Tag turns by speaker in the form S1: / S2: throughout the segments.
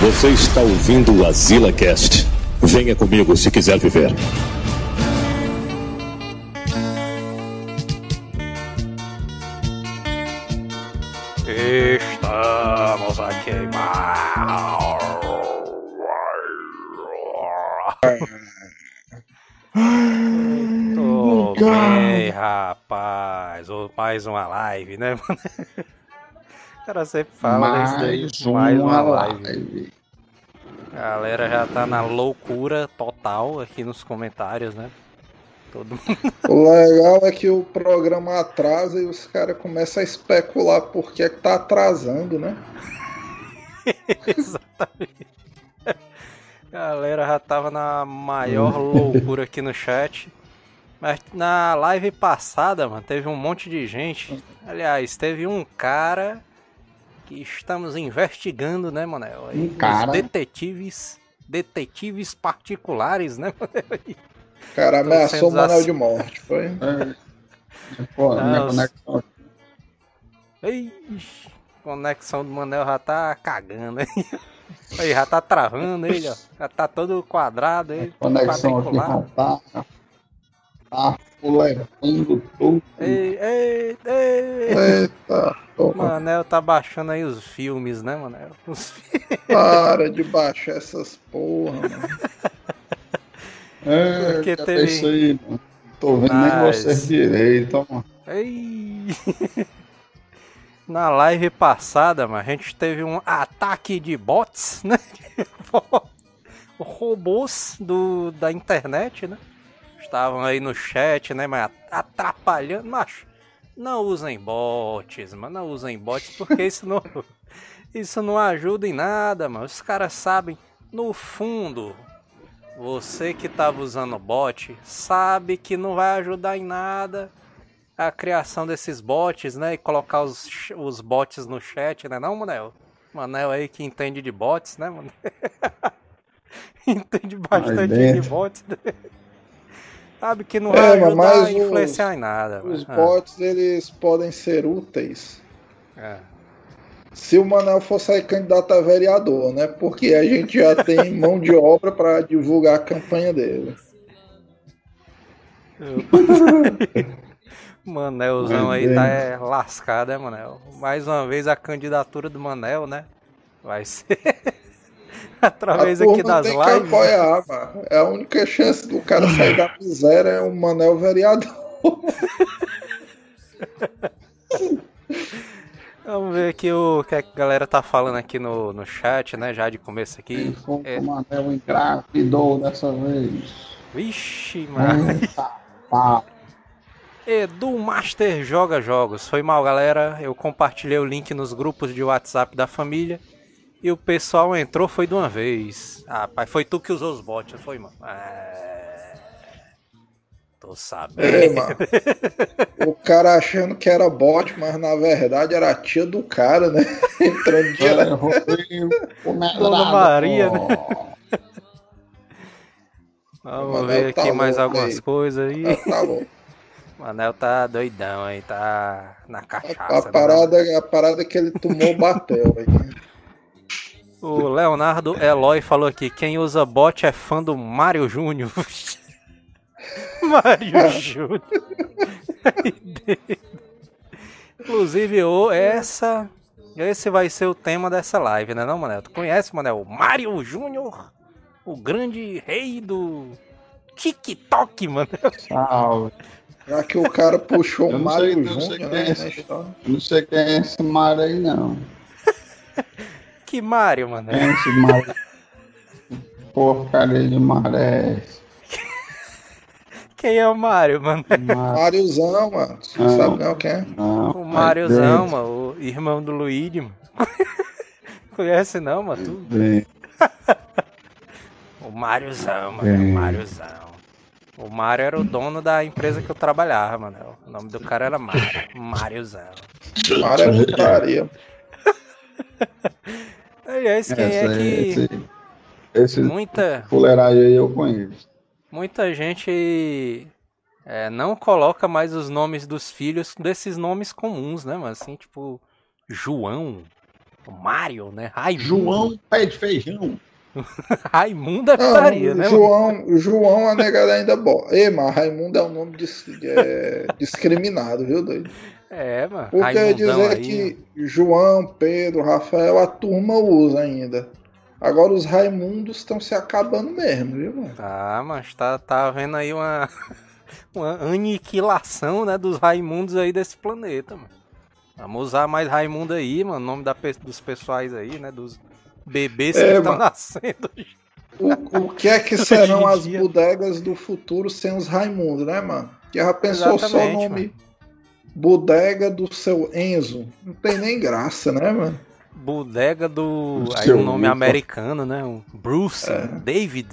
S1: Você está ouvindo o Azila Cast. Venha comigo se quiser viver.
S2: Estamos a queimar. Tô bem, rapaz. Mais uma live, né, mano? O cara sempre fala isso daí.
S3: Mais
S2: Mais uma
S3: uma
S2: live.
S3: live.
S2: A galera já tá na loucura total aqui nos comentários, né? Todo mundo.
S3: O legal é que o programa atrasa e os caras começam a especular por que é que tá atrasando, né?
S2: Exatamente. A galera já tava na maior loucura aqui no chat. Mas na live passada, mano, teve um monte de gente. Aliás, teve um cara que estamos investigando, né, Manel? Aí,
S3: Um
S2: os
S3: cara?
S2: detetives. Detetives particulares, né, Manel?
S3: O cara ameaçou o Manel
S2: ass-
S3: de morte, foi?
S4: É. Pô,
S2: Não,
S4: minha
S2: os-
S4: conexão.
S2: Ixi, conexão do Manel já tá cagando aí. Aí já tá travando ele, ó. Já tá todo quadrado aí.
S4: Conexão aqui
S2: quadriculado.
S4: já tá. Tá fuletando tudo.
S2: Ei, ei, ei.
S3: Eita, porra.
S2: Manel tá baixando aí os filmes, né, Manel? Os
S3: Para de baixar essas porra, mano.
S4: É,
S2: Porque
S4: que
S2: teve-
S4: isso aí, mano. Tô vendo nem
S2: Mas-
S4: vocês direito, mano.
S2: Ei. Na live passada, mano, a gente teve um ataque de bots, né? Robôs do, da internet, né? Estavam aí no chat, né? Mas atrapalhando. Macho, não usem bots, mano. Não usem bots porque isso não, isso não ajuda em nada, mano. Os caras sabem, no fundo, você que tava usando bot sabe que não vai ajudar em nada a criação desses bots, né? E colocar os, os bots no chat, né? Não, Manel? Manel aí que entende de bots, né, mano? entende bastante de bots. Sabe que não
S3: É,
S2: vai
S3: mas
S2: ajudar a influenciar em nada.
S3: Os.
S2: Ah,
S3: bots, eles podem ser úteis
S2: é.
S3: se o Manel for sair candidato a vereador, né? Porque a gente já tem mão de obra para divulgar a campanha dele.
S2: Manelzão aí tá é, lascado, é, Manel? Mais uma vez a candidatura do Manel, né? Vai ser através
S3: a
S2: aqui das
S3: tem que
S2: lives.
S3: apoiar, mano. É a única chance do cara sair da miséria é o Manel vereador.
S2: Vamos ver aqui o que a galera tá falando aqui no, no chat, né? Já de começo aqui. É.
S4: o Manel engravidou dessa vez.
S2: Vixe, mano.
S4: Eita, pá.
S2: Edu Master Joga Jogos. Foi mal, galera. Eu compartilhei o link nos grupos de WhatsApp da família. E o pessoal entrou, foi de uma vez. Ah, pai, foi tu que usou os bots, não foi, mano? É... Tô
S3: É,
S2: sabendo.
S3: mano. O cara achando que era bot, mas na verdade era a tia do cara, né? Entrando.
S4: É, Rodrigo, o
S2: Dona Maria,
S4: né?
S2: Vamos
S3: Manel
S2: ver
S3: tá
S2: aqui mais
S3: louco
S2: algumas
S3: aí.
S2: coisas aí.
S3: Tá louco.
S2: Manel tá doidão aí, tá na
S3: A,
S2: cachaça. né?
S3: parada, a parada que ele tomou bateu aí.
S2: O Leonardo Eloy falou aqui: quem usa bot é fã do Mário Júnior. Mário Júnior. Inclusive, ô, essa. Esse vai ser o tema dessa live, né, não, Manel? Tu conhece, Manel? O Mário Júnior, o grande rei do TikTok, mano.
S4: Salve.
S3: Já que o cara puxou o Mário
S4: sei
S3: Júnior,
S4: quem é
S3: né?
S4: Não sei quem é esse Mário aí, não.
S2: Que Mário, mano.
S4: É esse Mário? Porcaria de maré.
S2: Quem é o Mário, mano?
S4: Mário.
S3: Máriozão, mano. Você
S4: Não.
S3: sabe não quem é?
S4: Não,
S2: O
S4: dentro,
S2: mano, o irmão do Luigi, mano. Conhece não, mano? Tu? O Máriozão, mano. O
S4: Sim.
S2: Máriozão. O Mário era o dono da empresa que eu trabalhava, mano. O nome do cara era Mário. Máriozão.
S3: Mário é putaria.
S2: Aliás, quem é
S4: Essa-
S2: que.
S4: Esse, esse
S2: Muita,
S4: fuleiragem aí eu conheço.
S2: muita gente é, não coloca mais os nomes dos filhos desses nomes comuns, né, mano? Assim, tipo, João, O Mario, né? Raimundo.
S4: João Pé de Feijão.
S2: Raimundo é
S3: Não,
S2: putaria, né? mano?
S3: João, João a negada ainda bota. Ei, mas Raimundo é um nome dis- é, discriminado, viu, doido?
S2: É, mano.
S3: Porque
S2: Raimundão
S3: dizer
S2: aí,
S3: que João, Pedro, Rafael, a turma usa ainda. Agora os Raimundos estão se acabando mesmo, viu, mano?
S2: Tá, mas tá, tá havendo aí uma, uma aniquilação, né, dos Raimundos aí desse planeta, mano. Vamos usar mais Raimundo aí, mano, nome da, dos pessoais aí, né, dos bebês que
S3: É,
S2: estão
S3: mano.
S2: nascendo.
S3: O, o que é que serão as bodegas do futuro sem os Raimundos, né, mano? Que já pensou só o
S2: Exatamente,
S3: nome bodega do seu Enzo? Não tem nem graça, né, mano?
S2: Bodega do.
S4: Do
S2: Aí um nome
S4: Luca.
S2: americano, né? um Bruce,
S3: É.
S2: David.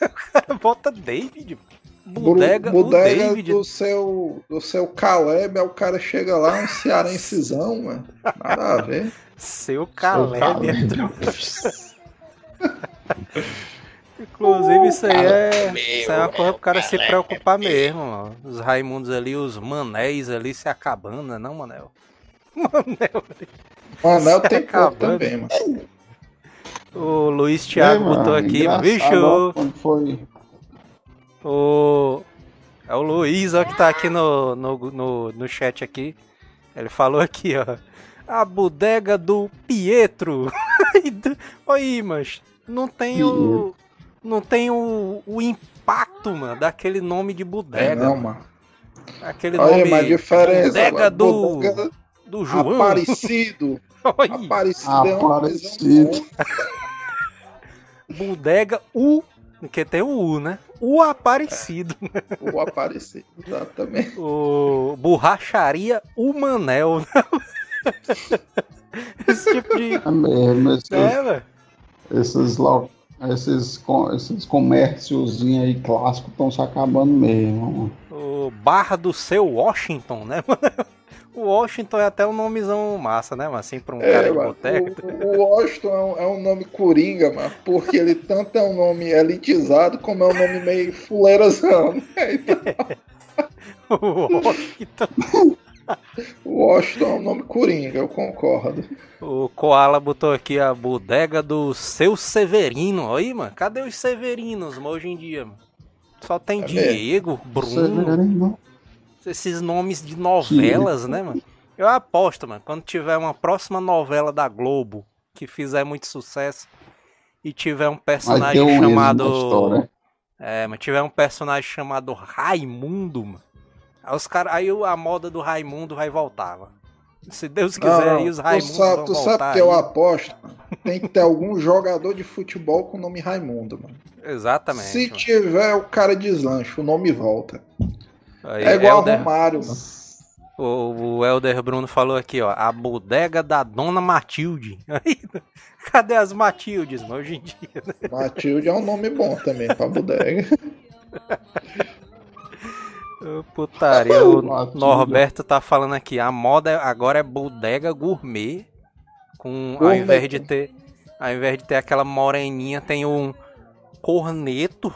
S2: O cara bota David.
S3: Bru-
S2: Bodega, o
S3: bodega
S2: David.
S3: do seu do seu Caleb, aí o cara chega lá, um cearencezão, mano. Nada a ver.
S2: Seu
S4: Seu
S2: Caleb. Inclusive, isso aí é, isso aí é uma coisa pro cara se preocupar mesmo, mano. Os Raimundos ali, os manéis ali se acabando, né, não, Manel? Manel.
S3: Manel
S2: Se
S3: tem
S2: acabando.
S3: também, mano.
S2: O Luiz Thiago
S4: mano,
S2: botou aqui, bicho.
S4: foi
S2: O. É o Luiz, ó, que tá aqui no, no, no, no chat aqui. Ele falou aqui, ó. A bodega do Pietro. Oi, mas não tem o. Não tem o, o impacto, mano, daquele nome de
S3: É,
S2: bodega.
S3: não, mano.
S2: Aquele
S3: Olha
S2: nome.
S3: mas diferença.
S2: Bodega do.
S3: Bodega
S2: Do João.
S3: Aparecido.
S2: Oi,
S3: Aparecido é
S4: Aparecido.
S2: bodega U. Porque tem o U, né? O Aparecido.
S3: boa, O Aparecido, exatamente.
S2: O Borracharia O Manel. né? Esse tipo de.
S4: é mesmo, esses,
S2: É, velho.
S4: esses, lo- esses, com- esses comérciozinhos aí clássicos estão se acabando mesmo.
S2: O Barra do Seu Washington, né, mano? O Washington é até um nomezão massa, né, mano? Assim, pra um cara
S3: É,
S2: de
S3: mano,
S2: boteca.
S3: o, o Washington é um, é um nome coringa, mano, porque ele tanto é um nome elitizado como é um nome meio fuleirazão. né? Então,
S2: O Washington.
S3: o Washington é um nome coringa, eu concordo.
S2: O Koala botou aqui a bodega do Seu Severino. Aí, mano, cadê os Severinos, mano, hoje em dia, mano? Só tem
S3: É
S2: Diego, Bruno,
S4: Severino.
S2: esses nomes de novelas, né, mano? Eu aposto, mano, quando tiver uma próxima novela da Globo que fizer muito sucesso e tiver um personagem
S4: um
S2: chamado. É, mas tiver um personagem chamado Raimundo, mano. Aí, os cara, aí a moda do Raimundo vai voltar, mano. Se Deus quiser, aí os
S3: tu
S2: Raimundos
S3: sabe,
S2: vão
S3: tu
S2: voltar.
S3: sabe que eu
S2: aí.
S3: aposto? mano? Tem que ter algum jogador de futebol com o nome Raimundo, mano.
S2: Exatamente.
S3: Se
S2: mano.
S3: tiver o cara deslancha, o nome volta.
S2: Aí,
S3: É igual ao Romário, mano.
S2: o, o Helder Bruno falou aqui, ó. A bodega da Dona Matilde. Aí, cadê as Matildes, mano, hoje em dia? né?
S3: Matilde é um nome bom também pra bodega.
S2: Putaria, o. Norberto tá falando aqui. A moda agora é bodega gourmet. Com, ao invés de ter. Ao invés de ter aquela moreninha, tem um corneto.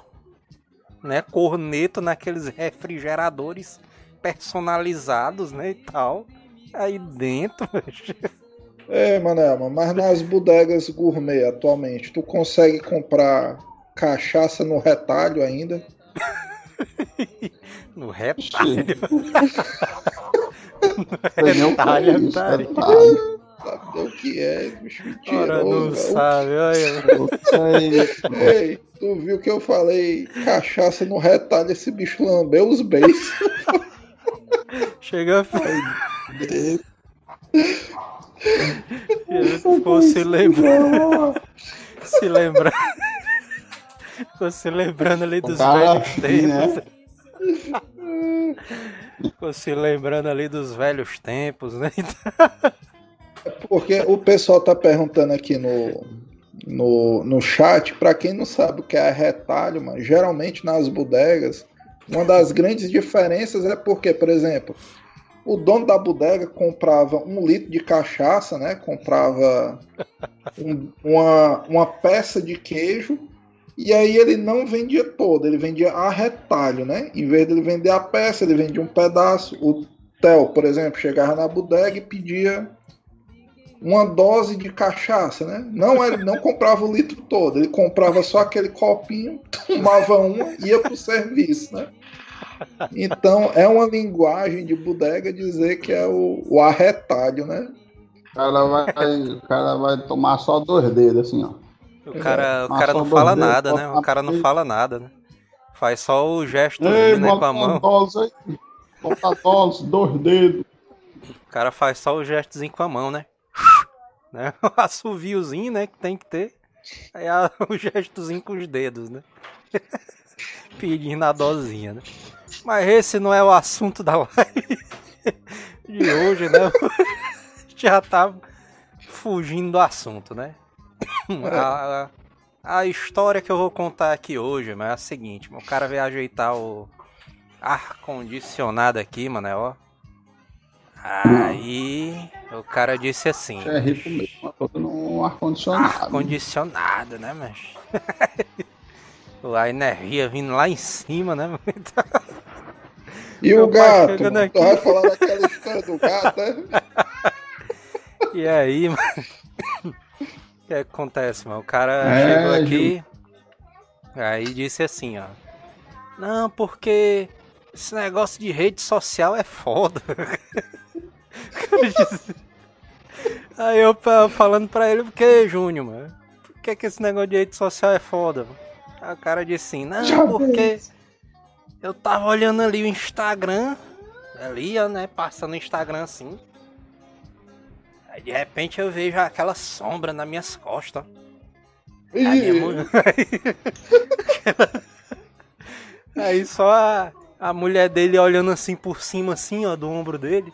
S2: Né? Corneto naqueles refrigeradores personalizados, né? E tal. Aí dentro.
S3: É, Manelma, mas nas bodegas gourmet atualmente, tu consegue comprar cachaça no retalho ainda?
S2: No retalho.
S4: Sei nem o que é
S2: Retalho, retalho.
S4: retalho.
S3: Sabe o que é, bicho
S2: Ora, não
S3: mentiroso. velho.
S2: sabe, olha.
S3: Ei, tu viu que eu falei cachaça no retalho, esse bicho lambeu os beijos.
S2: Chega Ficou se lembrando. Se lembrando. Ficou se lembrando ali dos
S4: cara
S2: velhos
S4: aqui,
S2: tempos.
S4: né?
S2: Ficou se lembrando ali dos velhos tempos, né?
S3: Porque o pessoal tá perguntando aqui no, no, no chat, pra quem não sabe o que é retalho, mano, geralmente nas bodegas, uma das grandes diferenças é porque, por exemplo, o dono da bodega comprava um litro de cachaça, né? Comprava um- uma, uma peça de queijo e aí ele não vendia todo, ele vendia a retalho, né? Em vez de ele vender a peça, ele vendia um pedaço. O Theo, por exemplo, chegava na bodega e pedia uma dose de cachaça, né? Não ele não comprava o litro todo, ele comprava só aquele copinho, tomava uma e ia pro serviço, né? Então é uma linguagem de bodega dizer que é o, o arretalho, né?
S4: O cara, vai, o cara vai tomar só dois dedos, assim, ó.
S2: O cara, o cara não fala nada, né? O cara não fala nada, né? Faz só o gesto
S4: Ei,
S2: né, com a mão.
S4: Dose aí. Bota dose, dois dedos.
S2: O cara faz só o gestozinho com a mão, né? né? O assoviozinho, né? Que tem que ter. Aí a, o gestozinho com os dedos, né? Pedindo a dosinha, né? Mas esse não é o assunto da live de hoje, né? Já tá fugindo do assunto, né? A, a, história que eu vou contar aqui hoje, mas é a seguinte, o cara veio ajeitar o ar-condicionado aqui, mano, ó. Aí o cara disse assim.
S4: É rico mesmo, no ar-condicionado.
S2: Ar-condicionado, né, mas. a energia vindo lá em cima, né?
S3: E Meu o gato? Tu vai falar daquela história do gato, né?
S2: E aí, mano. O que acontece, mano? O cara é, chegou aqui. Aí disse assim, ó. Não, porque esse negócio de rede social é foda. Aí eu falando pra ele, por que, Júnior, mano? Por que, que esse negócio de rede social é foda? Mano? Aí o cara disse assim, não, porque eu tava olhando ali o Instagram, ali, ó, né, passando o Instagram assim. Aí de repente eu vejo aquela sombra nas minhas costas. Aí, minha... Aí só a, a mulher dele olhando assim por cima, assim, ó, do ombro dele.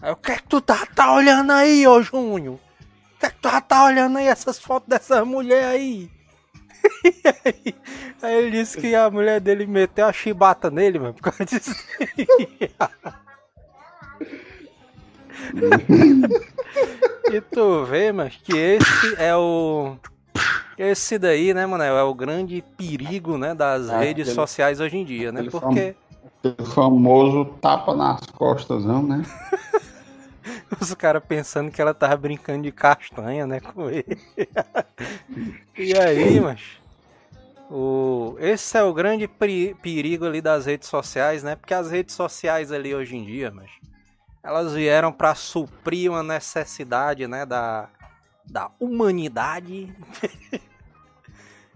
S2: Aí, o que é que tu tá, tá olhando aí, ô Júnior? O que é que tu tá, tá olhando aí essas fotos dessas mulheres aí? aí? aí? ele disse que a mulher dele meteu a chibata nele, mano, por causa disso. e tu vê, mas que esse é o. Esse daí, né, mano, é o grande perigo, né, das é, redes aquele, sociais hoje em dia, né? Porque.
S4: Aquele famoso tapa nas costas, não, né?
S2: Os caras pensando que ela tava brincando de castanha, né, com ele. e aí, mas o esse é o grande perigo ali das redes sociais, né? Porque as redes sociais ali hoje em dia, mas elas vieram para suprir uma necessidade, né, da da humanidade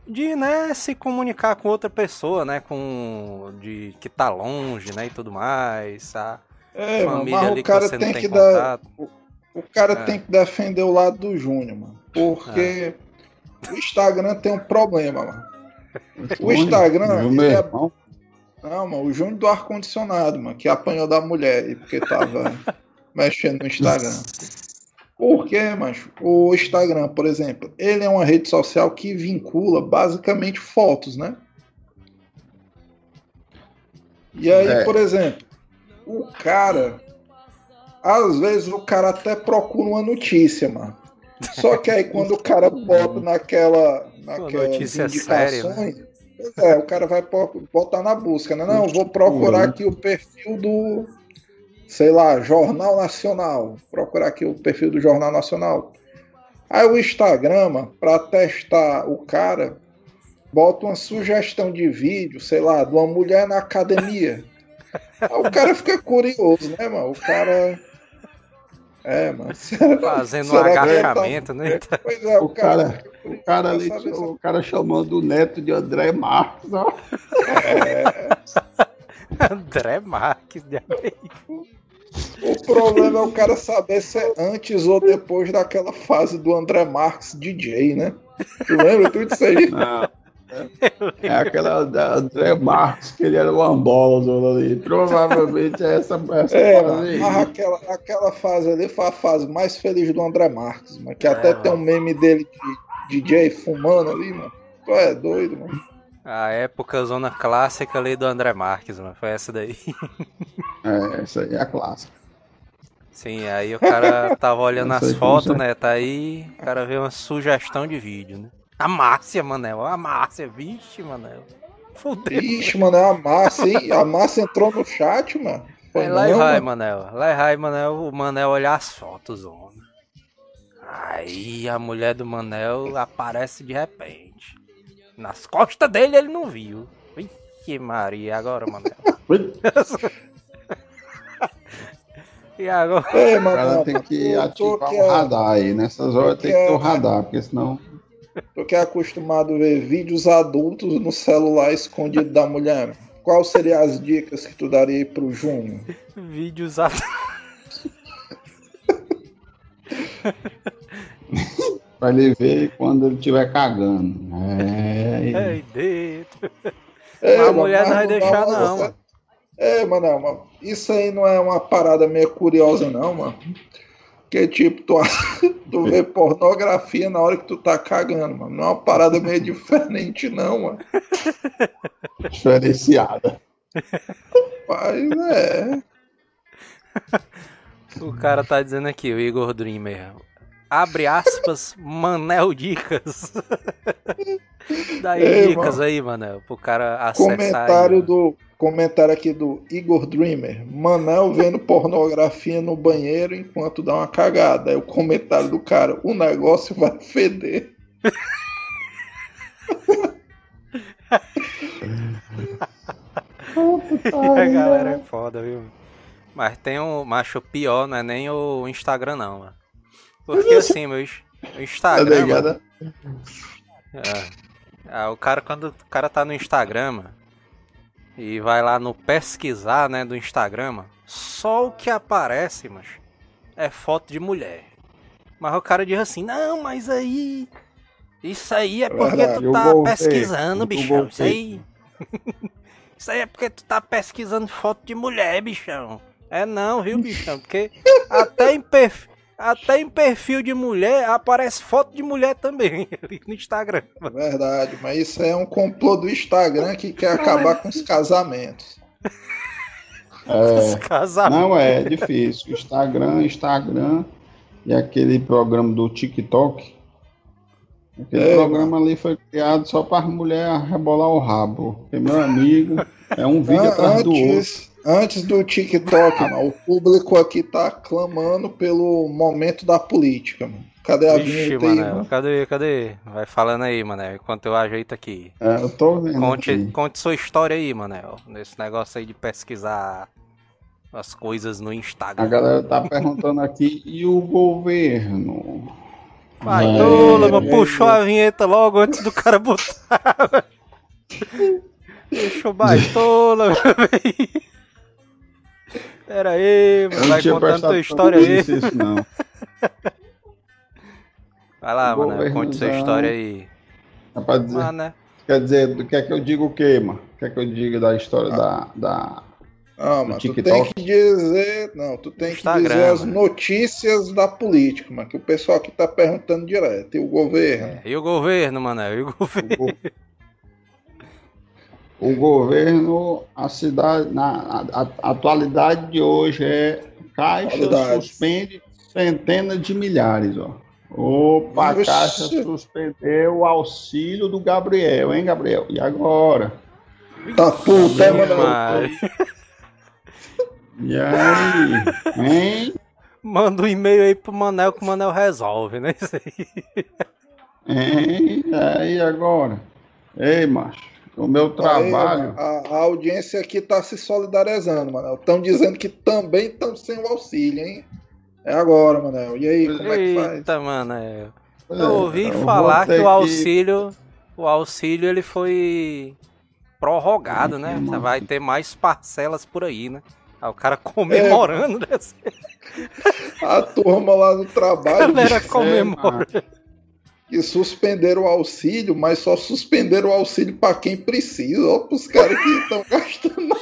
S2: de, né, se comunicar com outra pessoa, né, com de que tá longe, né, e tudo mais, a
S3: é, família mas ali o cara que tem, tem que dar o, o cara é. tem que defender o lado do Júnior, mano, porque é. o Instagram tem um problema, mano. O Instagram, é... Não, mano, o Júnior do ar-condicionado, mano, que apanhou da mulher porque tava mexendo no Instagram. Por quê, macho? O Instagram, por exemplo, ele é uma rede social que vincula basicamente fotos, né? E aí, é. por exemplo, o cara. Às vezes o cara até procura uma notícia, mano. Só que aí quando o cara bota naquela. naquelas indicações. Séria, é, o cara vai botar na busca, né? Não, vou procurar aqui o perfil do sei lá, Jornal Nacional. Procurar aqui o perfil do Jornal Nacional. Aí o Instagram, para testar o cara, bota uma sugestão de vídeo, sei lá, de uma mulher na academia. Aí o cara fica curioso, né, mano? O cara. É, mano.
S2: Fazendo um agachamento, tá... né?
S4: Pois é, o, o cara. cara o cara, ali, o cara chamando o neto de André Marques, ó. É.
S2: André Marques, de
S3: O problema é o cara saber se é antes ou depois daquela fase do André Marques DJ, né? Tu lembra tudo isso aí? Não.
S4: É, aquela da André Marques, que ele era o Ambola ali. Provavelmente é essa, essa
S3: é, mas aquela, aquela fase ali foi a fase mais feliz do André Marques, mas que é, até mano. tem um meme dele de DJ fumando ali, mano. Tu é doido, mano.
S2: A época zona clássica ali do André Marques, mano. Foi essa daí.
S4: É, essa aí é a clássica.
S2: Sim, aí o cara tava olhando as fotos, né? Tá aí, o cara vê uma sugestão de vídeo, né? A Márcia, Manel. A Márcia, vixe, Manel.
S3: Fudeu. Vixe, Manel, a Márcia, hein? A Márcia entrou no chat, mano.
S2: Foi lá e vai, Manel. Lá e vai, Manel. O Manel olhar as fotos, homem. Aí a mulher do Manel aparece de repente. Nas costas dele ele não viu. Ixi Maria, agora, Manel. e agora?
S3: Ei,
S4: O cara tem que ativar o
S3: é,
S4: radar aí. Nessas horas tem que ter o radar, porque senão.
S3: Tu que é acostumado a ver vídeos adultos no celular escondido da mulher, qual seriam as dicas que tu daria aí pro Júnior?
S2: Vídeos a...
S4: Pra ele ver quando ele estiver cagando. É.
S2: aí dentro.
S3: É,
S2: Mas a mulher não vai deixar, não, mano.
S3: É, mano, isso aí não é uma parada meio curiosa, não, mano. Que tipo, tu, tu vê pornografia na hora que tu tá cagando, mano. Não é uma parada meio diferente, não, mano.
S4: Diferenciada.
S3: Mas é.
S2: O cara tá dizendo aqui, o Igor Dreamer. Abre aspas, Manel Dicas. Daí
S3: Ei,
S2: dicas
S3: mano.
S2: aí, Manel, pro cara acessar.
S3: Comentário
S2: aí,
S3: do. Comentário aqui do Igor Dreamer. Manel vendo pornografia no banheiro enquanto dá uma cagada. Aí o comentário do cara, o negócio vai feder.
S2: a galera é foda, viu? Mas tem um macho pior, não é nem o Instagram, não, mano. Porque assim, meu is- o
S4: Tá
S2: Instagram. mano,
S4: ligado?
S2: É. Ah, o cara, quando o cara tá no Instagram mano, e vai lá no pesquisar, né, do Instagram, mano, só o que aparece, mas é foto de mulher. Mas o cara diz assim, não, mas aí. Isso aí é porque tu tá pesquisando, bichão. Isso aí. Isso aí é porque tu tá pesquisando foto de mulher, bichão. É não, viu, bichão? Porque até em perfil. Até em perfil de mulher aparece foto de mulher também ali no Instagram.
S3: Verdade, mas isso é um complô do Instagram que quer acabar com os casamentos.
S2: Os
S4: É,
S2: casamentos.
S4: não é difícil. Instagram, Instagram e aquele programa do TikTok. Aquele
S3: É,
S4: programa ali foi criado só para as mulheres rebolar o rabo. Porque, meu amigo, é um vídeo atrás do outro.
S3: antes, antes do TikTok, mano, o público aqui tá clamando pelo momento da política, mano. Cadê a
S2: Vixe,
S3: vinheta aí,
S2: Manel,
S3: mano?
S2: cadê, cadê? Vai falando aí, Manel, enquanto eu ajeito aqui.
S4: É, eu tô vendo
S2: Conte,
S4: aqui.
S2: conte sua história aí, Manel, nesse negócio aí de pesquisar as coisas no
S4: A
S2: Instagram.
S4: galera tá perguntando aqui, e o governo?
S2: Vai, tola, mas
S4: é,
S2: puxou a vinheta logo antes do cara botar. Deixa o baitola, velho. Pera aí, mano, vai contando tua história aí.
S4: nisso, não.
S2: Vai lá, mano, conte sua história aí.
S4: É pra dizer,
S2: né?
S4: quer dizer, quer que eu diga o quê, mano? Quer que eu diga da história da, da...
S3: Não,
S4: No
S3: mano, tu tem que dizer. Não, tu tem que
S2: Instagram,
S3: dizer as
S2: mano.
S3: notícias da política, mano. Que o pessoal aqui tá perguntando direto. E o governo?
S2: É, E o governo, mano, e o governo.
S4: o, go- o governo, a cidade, na a, a atualidade de hoje é Caixa suspende centenas de milhares, ó. Opa, a
S3: Vixe.
S4: Caixa suspendeu o auxílio do Gabriel, hein, Gabriel? E agora?
S3: Tá puta, é, mano?
S2: Mas-
S4: E aí? Hein?
S2: Manda um e-mail aí pro Manel que o Manel resolve, né? Isso aí.
S4: Hein? E aí agora? Ei, macho, o meu trabalho.
S3: Aí, a, a audiência aqui tá se solidarizando, mano. Estão dizendo que também estão sem o auxílio, hein? É agora, Manel. E aí, como é que faz?
S2: Eita, mano. é.
S4: É,
S2: Eu ouvi
S4: vou
S2: falar que o auxílio, o auxílio ele foi prorrogado, né?
S4: Sim,
S2: Vai ter mais parcelas por aí, né? Aí o cara comemorando, né?
S3: A turma lá no
S2: A
S3: trabalho
S2: galera
S3: disse
S2: comemora.
S3: Que suspenderam o auxílio, mas só suspenderam o auxílio pra quem precisa. Ó, pros caras que estão gastando na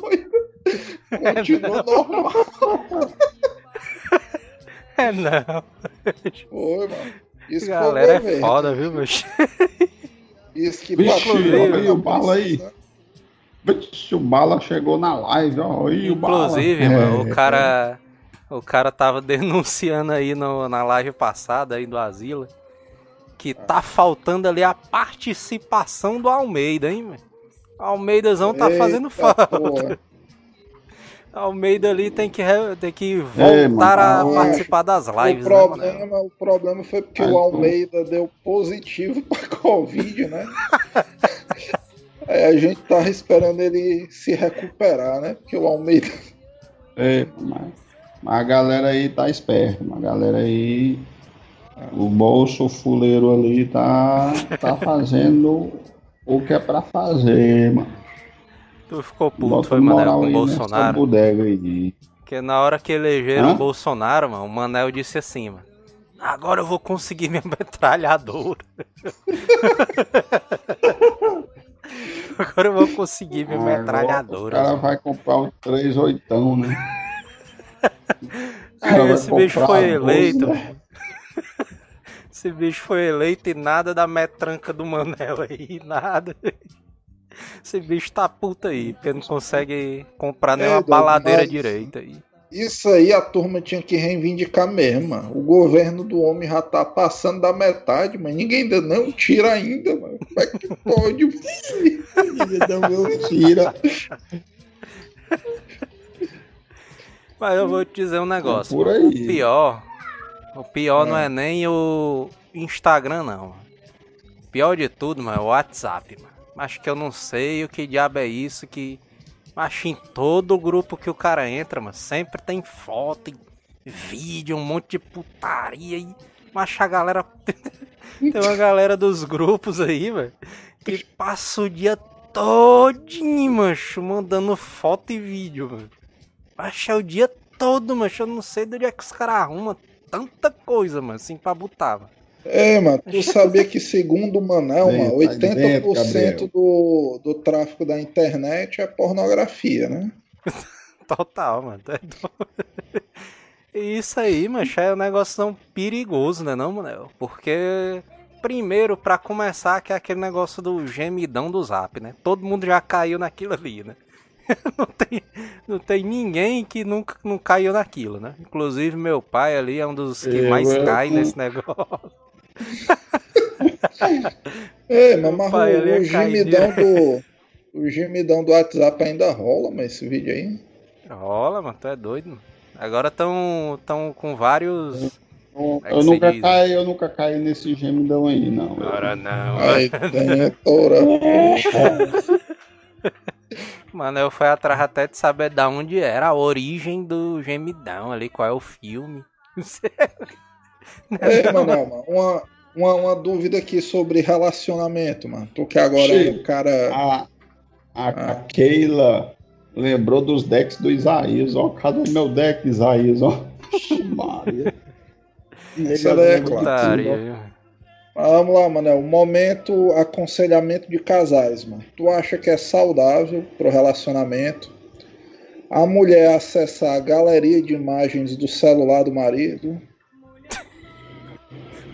S3: doida. Continua normal.
S2: É, não.
S3: Foi, mano. Isso foi
S2: galera é foda, viu, meu?
S3: Isso que
S4: Vixe,
S3: patrulha
S2: olha
S4: aí o bala aí.
S3: precisa.
S4: Vixe, o Bala chegou na live, ó. Aí, o Bala.
S2: Inclusive,
S4: É,
S2: mano, o cara. O cara tava denunciando aí no- na live passada aí do Asila que tá faltando ali a participação do Almeida, hein, velho? Almeidazão tá fazendo
S3: Eita,
S2: falta.
S3: porra.
S2: Almeida ali tem que, tem que voltar a
S3: mano,
S2: participar das
S3: O
S2: lives, né, Manel?
S3: problema, o problema foi porque
S4: Ai,
S3: o
S4: pô.
S3: Almeida deu positivo pra Covid, né? Aí a gente tava esperando ele se recuperar, né? Porque o Almeida.
S4: É, mas, mas a galera aí tá esperta, a galera aí. O bolso fuleiro ali tá, tá fazendo o que é pra fazer, mano.
S2: Tu ficou puto,
S4: Bota
S2: foi, Manel, com o Bolsonaro?
S4: bodega aí.
S2: Porque na hora que elegeram
S4: Hã?
S2: o Bolsonaro, mano, o Manel disse assim, mano. Agora eu vou conseguir minha metralhadora. Agora eu vou conseguir minha
S4: Agora
S2: metralhadora.
S4: O cara vai comprar o 3 oitão, né?
S2: Aí
S4: vai
S2: esse bicho foi
S4: a 12,
S2: eleito.
S4: né?
S2: Esse bicho foi eleito e nada da metranca do Manel aí, nada. Esse bicho tá puto aí, porque não consegue comprar nem
S3: É,
S2: uma baladeira
S3: mas-
S2: direita aí.
S3: Isso aí a turma tinha que reivindicar mesmo, mano. O governo do homem já tá passando da metade, mas ninguém ainda não tira ainda, mano. Como é que pode?
S4: Não tira.
S2: Mas eu vou te dizer um negócio.
S4: por aí.
S2: O pior. O pior não
S3: É.
S2: é nem o Instagram, não. O pior de tudo, mano, é o WhatsApp, mano. Acho que eu não sei o que diabo é isso que. Acho em todo grupo que o cara entra, mano, sempre tem foto e vídeo, um monte de putaria e. Mas a galera. tem uma galera dos grupos aí, velho, que passa o dia todinho, mancho, mandando foto e vídeo, mano. Acho é o dia todo, mancho. Eu não sei de onde é que os caras arrumam tanta coisa, mano, assim, pra botar, mano.
S3: É, mano, tu sabia que segundo o Manel, mano,
S4: tá de dentro,
S3: 80%
S4: Gabriel.
S3: do, do tráfico da internet é pornografia, né?
S2: Total, mano. é. E isso aí, mancho, é um negócio tão perigoso, né, não, Manel? Porque, primeiro, pra começar, que é aquele negócio do gemidão do zap, né? Todo mundo já caiu naquilo ali, né? Não tem, não tem ninguém que nunca não caiu naquilo, né? Inclusive, meu pai ali é um dos que
S4: Eu,
S2: mais cai nesse negócio.
S3: É, mas, mas
S2: pai,
S3: o, o
S2: cair
S3: gemidão do. O gemidão do WhatsApp ainda rola, mas esse vídeo aí.
S2: Rola, mano, tu é doido, mano. Agora estão tão com vários.
S4: Eu,
S2: É
S4: eu nunca caí, eu nunca caí nesse gemidão aí, não.
S2: Agora não.
S3: Aí tem toura.
S2: Mano, eu fui atrás até de saber da onde era a origem do gemidão ali, qual é o filme.
S3: É, Manel, mano, uma, uma, uma dúvida aqui sobre relacionamento, mano. Tu que agora é
S4: Chico.
S3: um cara.
S4: A, a,
S3: Ah.
S4: a Keila lembrou dos decks do Isaías, ó. Cadê meu deck, Isaías, ó? Maria.
S3: É
S4: de
S3: Vamos lá, Manel. Momento aconselhamento de casais, mano. Tu acha que é saudável pro relacionamento a mulher acessar a galeria de imagens do celular do marido?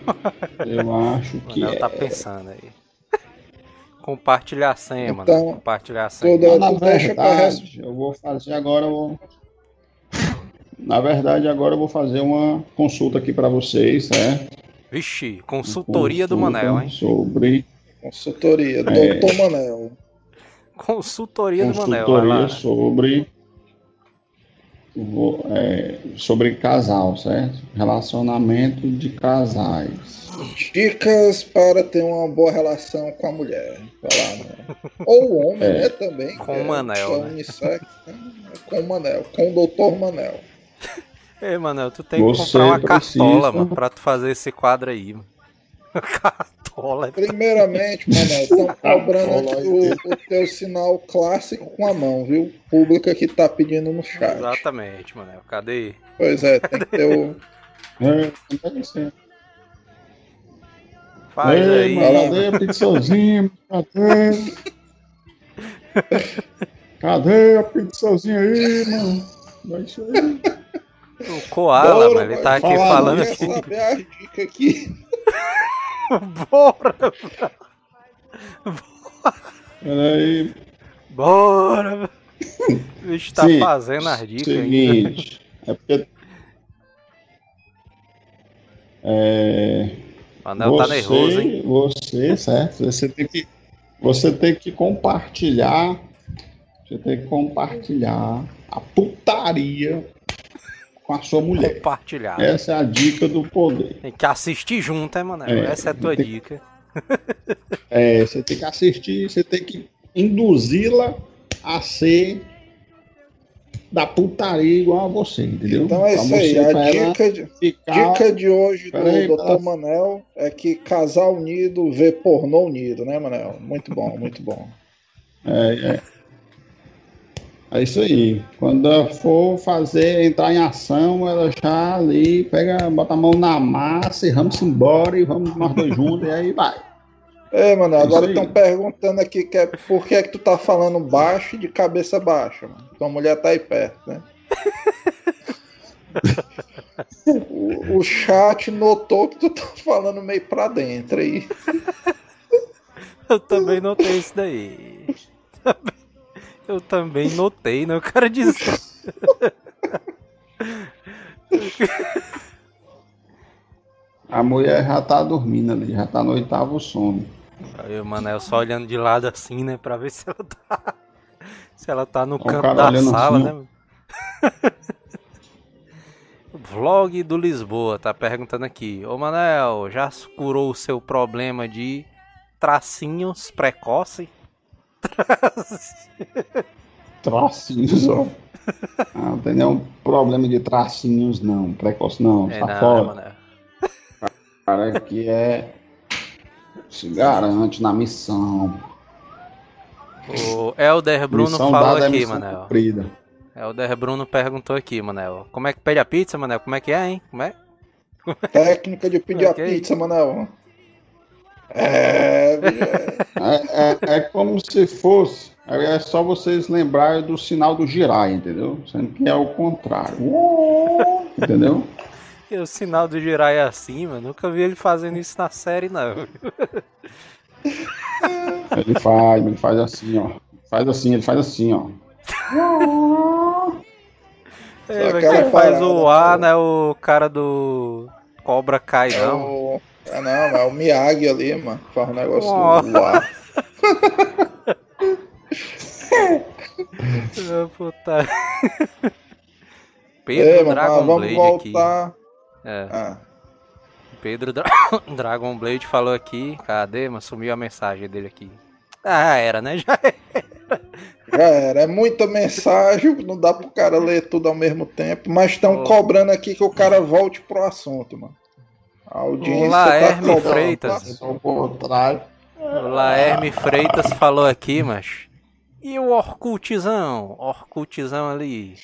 S4: Eu acho que
S2: Manel
S4: é.
S2: tá pensando aí. Compartilhar a senha, mano.
S3: Então,
S2: Compartilhar a senha.
S3: toda-
S4: Mas, na
S3: tu deixa pra
S4: verdade, eu vou fazer agora. Eu vou... Na verdade, agora eu vou fazer uma consulta aqui para vocês, certo?
S2: Vixe, consultoria do Manel, hein?
S4: Sobre
S3: Consultoria,
S4: É.
S3: doutor Manel.
S2: Consultoria do Manel.
S4: consultoria sobre é, sobre casal, certo? Relacionamento de casais.
S3: Dicas para ter uma boa relação com a mulher. Lá, né? Ou o homem,
S4: É.
S3: né? Também.
S2: Com
S3: que
S2: o
S3: é-
S2: Manel,
S3: é
S2: né?
S3: unissex, né? Com o Manel. Com o doutor Manel.
S2: Ei, Manel, tu tem que
S4: Você
S2: comprar uma
S4: precisa-
S2: cartola, mano, pra tu fazer esse quadro aí, mano. cartola. é
S3: Primeiramente, Manel, estão cobrando aqui o, o teu sinal clássico com a mão, viu? Pública que tá pedindo no chat.
S2: Exatamente, Manel. Cadê?
S3: Pois é, tem que ter o.
S4: É, ser.
S2: Faz
S4: Ei,
S2: aí.
S4: mano, cadê a pizzazinha? Cadê? Cadê a pizzazinha aí, mano? Vai isso aí.
S2: O Koala,
S3: Bora,
S2: mano, ele tá aqui
S4: Fala,
S2: falando aqui.
S3: saber a dica aqui?
S2: Bora,
S4: Peraí.
S2: bora. mano. O bicho tá
S4: Sim,
S2: fazendo as dicas aí.
S4: Seguinte. É porque. É.
S2: Manel tá nervoso, hein?
S4: Você, certo? Você tem que, você tem que compartilhar Você tem que compartilhar a putaria com a sua mulher.
S2: Compartilhar.
S4: Essa é a dica do poder.
S2: Tem que assistir junto, hein, mano?
S4: É,
S2: Essa é a tua
S4: tem-
S2: dica.
S4: É, você tem que assistir, você tem que induzi-la a ser da putaria igual a você, entendeu?
S3: Então é
S4: Pra
S3: isso aí. A dica de,
S4: ficar-
S3: dica de hoje do Dr. Manel é que casal unido vê pornô unido, né, Manel? Muito bom, muito bom.
S4: É, é. É isso aí. Quando ela for fazer, entrar em ação, ela já ali pega, bota a mão na massa e vamos embora e vamos nós dois juntos e aí vai.
S3: É, mano,
S4: Isso
S3: agora estão perguntando aqui que é, por que é que tu tá falando baixo e de cabeça baixa, mano. Tua mulher tá aí perto, né? o, o chat notou que tu tá falando meio pra dentro aí.
S2: Eu também notei isso daí. Eu também notei, né? Eu quero dizer.
S4: A mulher já tá dormindo ali, já tá no oitavo sono.
S2: Aí o Manel só olhando de lado assim, né? Pra ver se ela tá. Se ela tá no
S4: o
S2: canto
S4: cara
S2: da
S4: olhando
S2: sala,
S4: assim,
S2: né? mano? Vlog do Lisboa tá perguntando aqui. Ô Manel, já curou o seu problema de tracinhos precoce?
S4: Tracinhos, ó. Ah, não tem nenhum problema de tracinhos, não. Precoce, não.
S2: É
S4: Tá fora.
S2: Manel?
S4: cara que é. Se garante na missão.
S2: O Elder Bruno
S4: missão
S2: falou
S4: é
S2: aqui,
S4: missão
S2: Manel.
S4: cumprida.
S2: Elder Bruno perguntou aqui, Manel. Como é que pede a pizza, Manel? Como é que é, hein? Como é?
S3: Técnica de pedir
S2: Ok.
S3: a pizza, Manel. É,
S4: É, é, é como se fosse. É só vocês lembrarem do sinal do girar, entendeu? Sendo que é o contrário. Entendeu?
S2: O sinal do girar é assim, mano. Nunca vi ele fazendo isso na série, não.
S4: Ele faz, ele faz assim, ó. Faz assim, ele faz assim, ó.
S2: É,
S3: aquela
S2: quem faz o A,
S3: pô.
S2: né? O cara do Cobra Kai,
S3: é
S2: não.
S3: É não, é o Miyagi ali, mano. que Faz um negócio
S2: Ó.
S3: do ar.
S2: Ah, puta. Pedro
S3: mano,
S2: Dragon
S3: mas vamos
S2: Blade
S3: voltar.
S2: aqui. É,
S3: Ah,
S2: Pedro Dra- Dragon Blade falou aqui. Cadê, mano? Sumiu a mensagem dele aqui. Ah, era, né? Já era.
S3: já era. É muita mensagem, não dá pro cara ler tudo ao mesmo tempo. Mas estão
S2: Ô.
S3: cobrando aqui que o cara volte pro assunto, mano. A audiência
S2: O
S3: tá
S2: Laerme
S3: cobrando.
S2: Freitas.
S4: Ao contrário.
S2: O Laerme Freitas falou aqui, mas. E o Orkutzão? Orkutzão ali.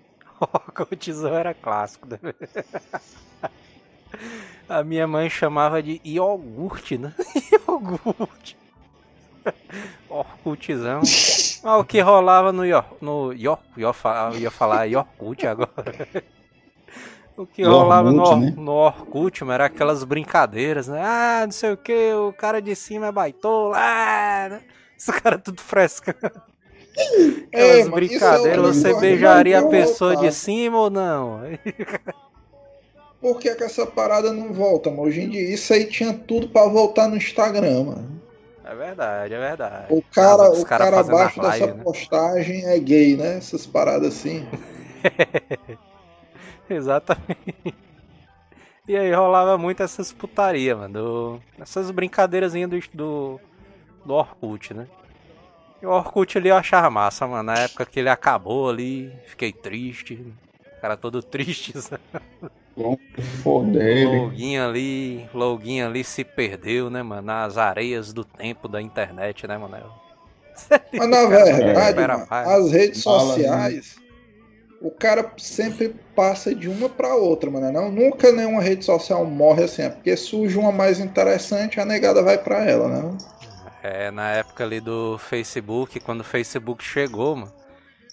S2: Orkutzão era clássico. Né? A minha mãe chamava de iogurte, né? iogurte. Orkutzão. Mas o que rolava no Yor... no Yor... Yor... Eu ia falar Yorkut agora. O que rolava no,
S4: Yormut,
S2: Or-
S4: né?
S2: no Orkut, mano, era aquelas brincadeiras, né? Ah, não sei o que, o cara de cima é baitola, ah, né? Esse cara tudo frescando.
S3: É,
S2: Aquelas
S3: mano,
S2: brincadeiras,
S3: eu-
S2: você beijaria a pessoa de cima ou não?
S3: Por que, que essa parada não volta, mano? Hoje em dia, isso aí tinha tudo pra voltar no Instagram, mano.
S2: É verdade, é verdade.
S3: O cara,
S2: Os
S3: o
S2: cara
S3: cara abaixo
S2: live,
S3: dessa
S2: né?
S3: postagem é gay, né? Essas paradas assim.
S2: Exatamente. E aí rolava muito essas putaria, mano. do- essas brincadeirazinhas do, do, do Orkut, né? E o Orkut ali eu achava massa, mano. Na época que ele acabou ali, fiquei triste. O cara todo triste, sabe?
S4: Foder.
S2: Loguinho ali, loguinho ali se perdeu, né, mano? Nas areias do tempo da internet, né, mano?
S3: Mas na verdade, mano, as redes
S4: Fala,
S3: sociais, o cara sempre passa de uma pra outra, mano. Não, nunca nenhuma rede social morre assim, é porque surge uma mais interessante, a negada vai pra ela, né?
S2: É, na época ali do Facebook, quando o Facebook chegou, mano,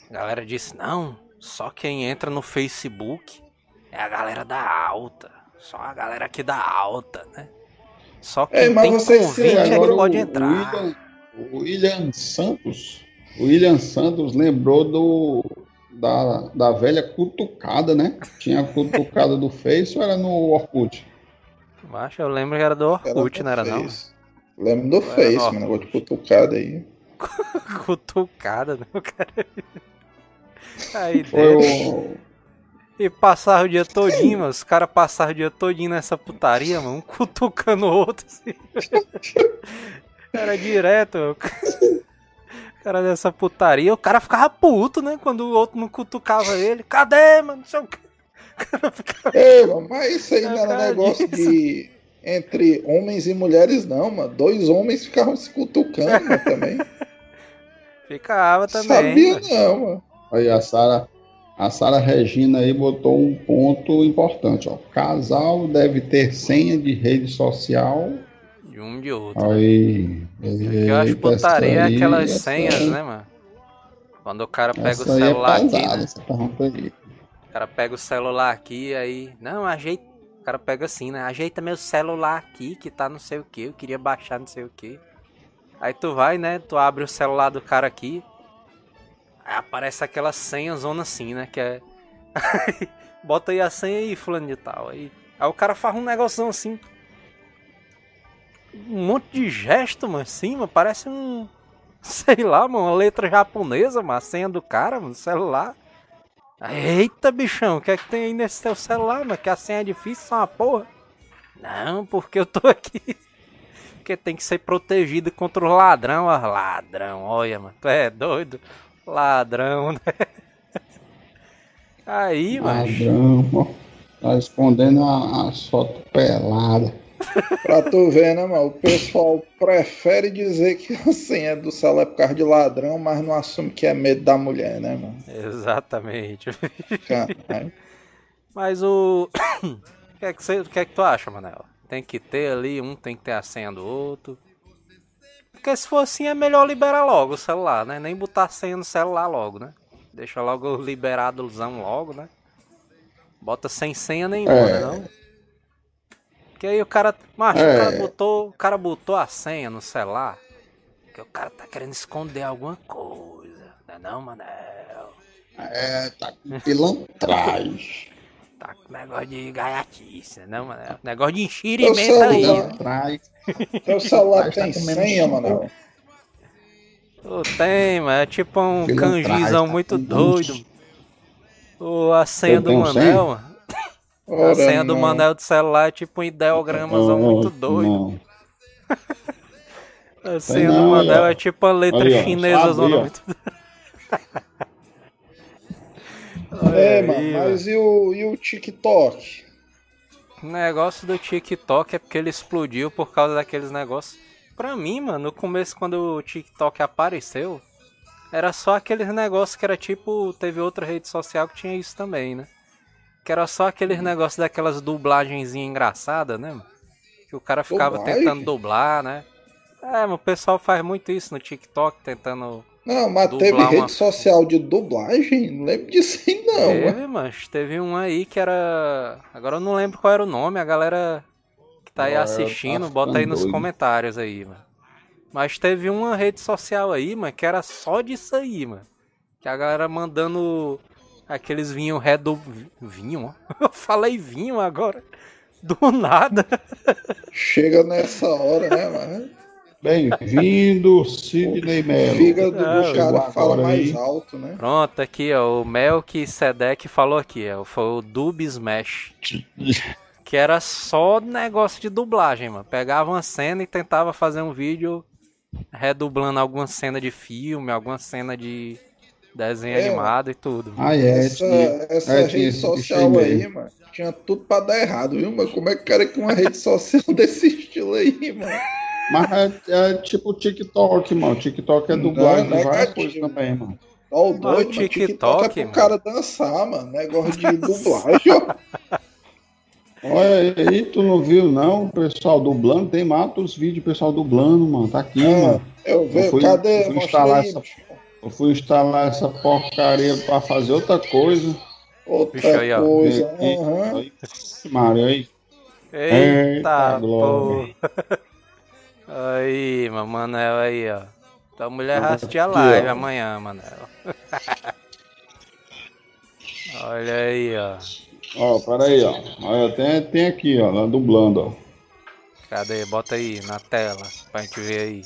S2: a galera disse, não, só quem entra no Facebook é a galera da alta. Só a galera aqui da alta, né? Só quem
S3: Ei, mas
S2: tem
S3: vocês se
S2: convite é que pode
S4: o-
S2: entrar.
S4: O William, o William Santos. O William Santos lembrou do da, da velha cutucada, né? Tinha a cutucada do Face ou era no Orkut?
S2: Macho, eu lembro que era do
S3: Era
S2: Orkut,
S3: do
S2: não era não?
S3: Face. Lembro do
S2: Era
S3: Face, mano. Negócio de cutucada aí.
S2: Cutucada, né? O cara. Aí
S4: o.
S2: E passar o dia todinho, mano. Os caras passaram o dia todinho nessa putaria, mano. Um cutucando o outro, assim. Era direto, mano. O cara dessa putaria. O cara ficava puto, né? Quando o outro não cutucava ele. Cadê, mano? Não sei o quê. O cara ficava...
S3: Ei, mano, mas isso aí não
S2: É
S3: era um
S2: cara
S3: negócio
S2: disso.
S3: de. Entre homens e mulheres, não, mano. Dois homens ficavam se cutucando mano, também.
S2: Ficava também.
S3: Sabia
S2: mano.
S3: não, mano.
S4: Aí a Sara. A Sara Regina aí botou um ponto importante, ó. Casal deve ter senha de rede social.
S2: De um de outro.
S4: Aí.
S2: Que eu acho
S4: eita,
S2: putaria é aquelas senhas,
S4: aí-
S2: né, mano? Quando o cara pega
S4: Essa
S2: o
S4: é
S2: celular aqui,
S4: pesada,
S2: né? O cara pega o celular aqui, aí. Não, ajeita. O cara pega assim, né? Ajeita meu celular aqui, que tá não sei o que. Eu queria baixar não sei o que. Aí tu vai, né? Tu abre o celular do cara aqui. Aí aparece aquela senha zona assim, né? Que é. Bota aí a senha aí, fulano de tal. Aí, aí o cara faz um negócio assim. Um monte de gesto, mano, assim, mano. Parece um. Sei lá, mano, uma letra japonesa, mano. A senha do cara, mano, no celular. Eita, bichão, o que é que tem aí nesse teu celular, mano? Que a senha é difícil, só uma porra. Não, porque eu tô aqui. Porque tem que ser protegido contra os ladrão, ó. Ladrão, olha, mano. Tu é doido? Ladrão, né? Aí, mano.
S4: Ladrão, ó. Tá escondendo a- as fotos peladas.
S3: Pra tu ver, né, mano? O pessoal prefere dizer que a senha do celular é por causa de ladrão, mas não assume que é medo da mulher, né, mano?
S2: Exatamente.
S3: Caralho.
S2: Mas o. O que, é que, você, o que é que tu acha, Manel? Tem que ter ali, um tem que ter a senha do outro. Porque se for assim é melhor liberar logo o celular, né? Nem botar a senha no celular logo, né? Deixa logo liberadozão logo, né? Bota sem senha nenhuma,
S4: É.
S2: né? Não? Porque aí o cara. Macho,
S4: É.
S2: o cara botou. O cara botou a senha no celular. Porque o cara tá querendo esconder alguma coisa. Não é não, Manel?
S4: É, tá com pilantragem.
S2: Tá com negócio de gaiatice, não, mano? Negócio de enxerimento aí.
S4: Pilantragem.
S3: Teu celular
S4: tá
S3: tem
S4: comendo
S3: senha?
S2: Ô, tem, mano. É tipo um canjizão
S4: tá
S2: muito doido. Ô, a senha do Manel, mano. A
S3: Ora,
S2: senha do. Manel do celular é tipo um ideogramazão muito doido. A senha do
S4: não, aí,
S2: Manel é tipo a letra chinesa zona muito
S3: É, mano, mas e o, e o TikTok?
S2: O negócio do TikTok é porque ele explodiu por causa daqueles negócios. Pra mim, mano, no começo, quando o TikTok apareceu, era só aqueles negócios que era tipo. Teve outra rede social que tinha isso também, né? Que era só aqueles negócios daquelas dublagenzinhas engraçadas, né? mano? Que o cara ficava
S3: Dublagem?
S2: tentando dublar, né? É, mas o pessoal faz muito isso no TikTok, tentando.
S3: Não, mas teve rede
S2: uma-
S3: social de dublagem? Não lembro disso aí, não.
S2: Teve, mas teve um aí que era. Agora eu não lembro qual era o nome, a galera que tá aí
S4: Agora
S2: assistindo,
S4: tá
S2: bota aí nos
S4: doido.
S2: comentários aí, mano. Mas teve uma rede social aí, mano, que era só disso aí, mano. Que a galera mandando aqueles vinhos redo. Vinho, ó. Eu falei vinho agora. Do nada.
S3: Chega nessa hora, né, mano?
S4: Bem-vindo, Sidney Melo.
S2: Ah,
S3: do cara
S4: agora
S3: fala
S4: aí.
S3: mais alto, né?
S2: Pronto, aqui, ó. O Melk Sedek falou aqui, ó. Foi o Dub Smash. Que era só negócio de dublagem, mano. Pegava uma cena e tentava fazer um vídeo redublando alguma cena de filme, alguma cena de desenho
S3: É.
S2: animado e tudo.
S4: Ah, é,
S3: Essa, essa
S4: é,
S3: rede social aí, mano, tinha tudo pra dar errado, viu, mano? Como é que o cara com uma rede social desse estilo aí, mano?
S4: Mas é, é tipo TikTok, mano. TikTok é dublagem de
S3: negativo.
S4: várias coisas também, mano.
S3: Ó, o doido,
S2: o
S3: mano. TikTok,
S2: TikTok,
S3: é pro
S2: mano.
S3: cara dançar, mano. Negócio de dublagem, ó.
S4: Olha aí, tu não viu, não? O pessoal dublando, tem mata os vídeos, pessoal dublando, mano. Tá aqui,
S3: Ah,
S4: mano.
S3: eu vejo,
S4: fui-
S3: cadê?
S4: fui
S3: Mostra
S4: instalar
S3: aí,
S4: essa-
S3: bicho.
S4: Eu fui instalar essa porcaria pra fazer outra coisa.
S3: Outra
S2: Bicho aí, ó.
S3: coisa.
S4: E- e-
S3: aham.
S4: aí, Mário, aí.
S2: Eita,
S4: Eita,
S2: pô.
S4: glória.
S2: Aí, meu Manel aí, ó. Tua mulher vai
S4: Aqui,
S2: assistir a live
S4: ó.
S2: amanhã, Manel. Olha aí, ó.
S4: Ó, peraí, ó. Olha, tem, tem aqui, ó, lá dublando, ó.
S2: Cadê? Bota aí na tela pra gente ver aí.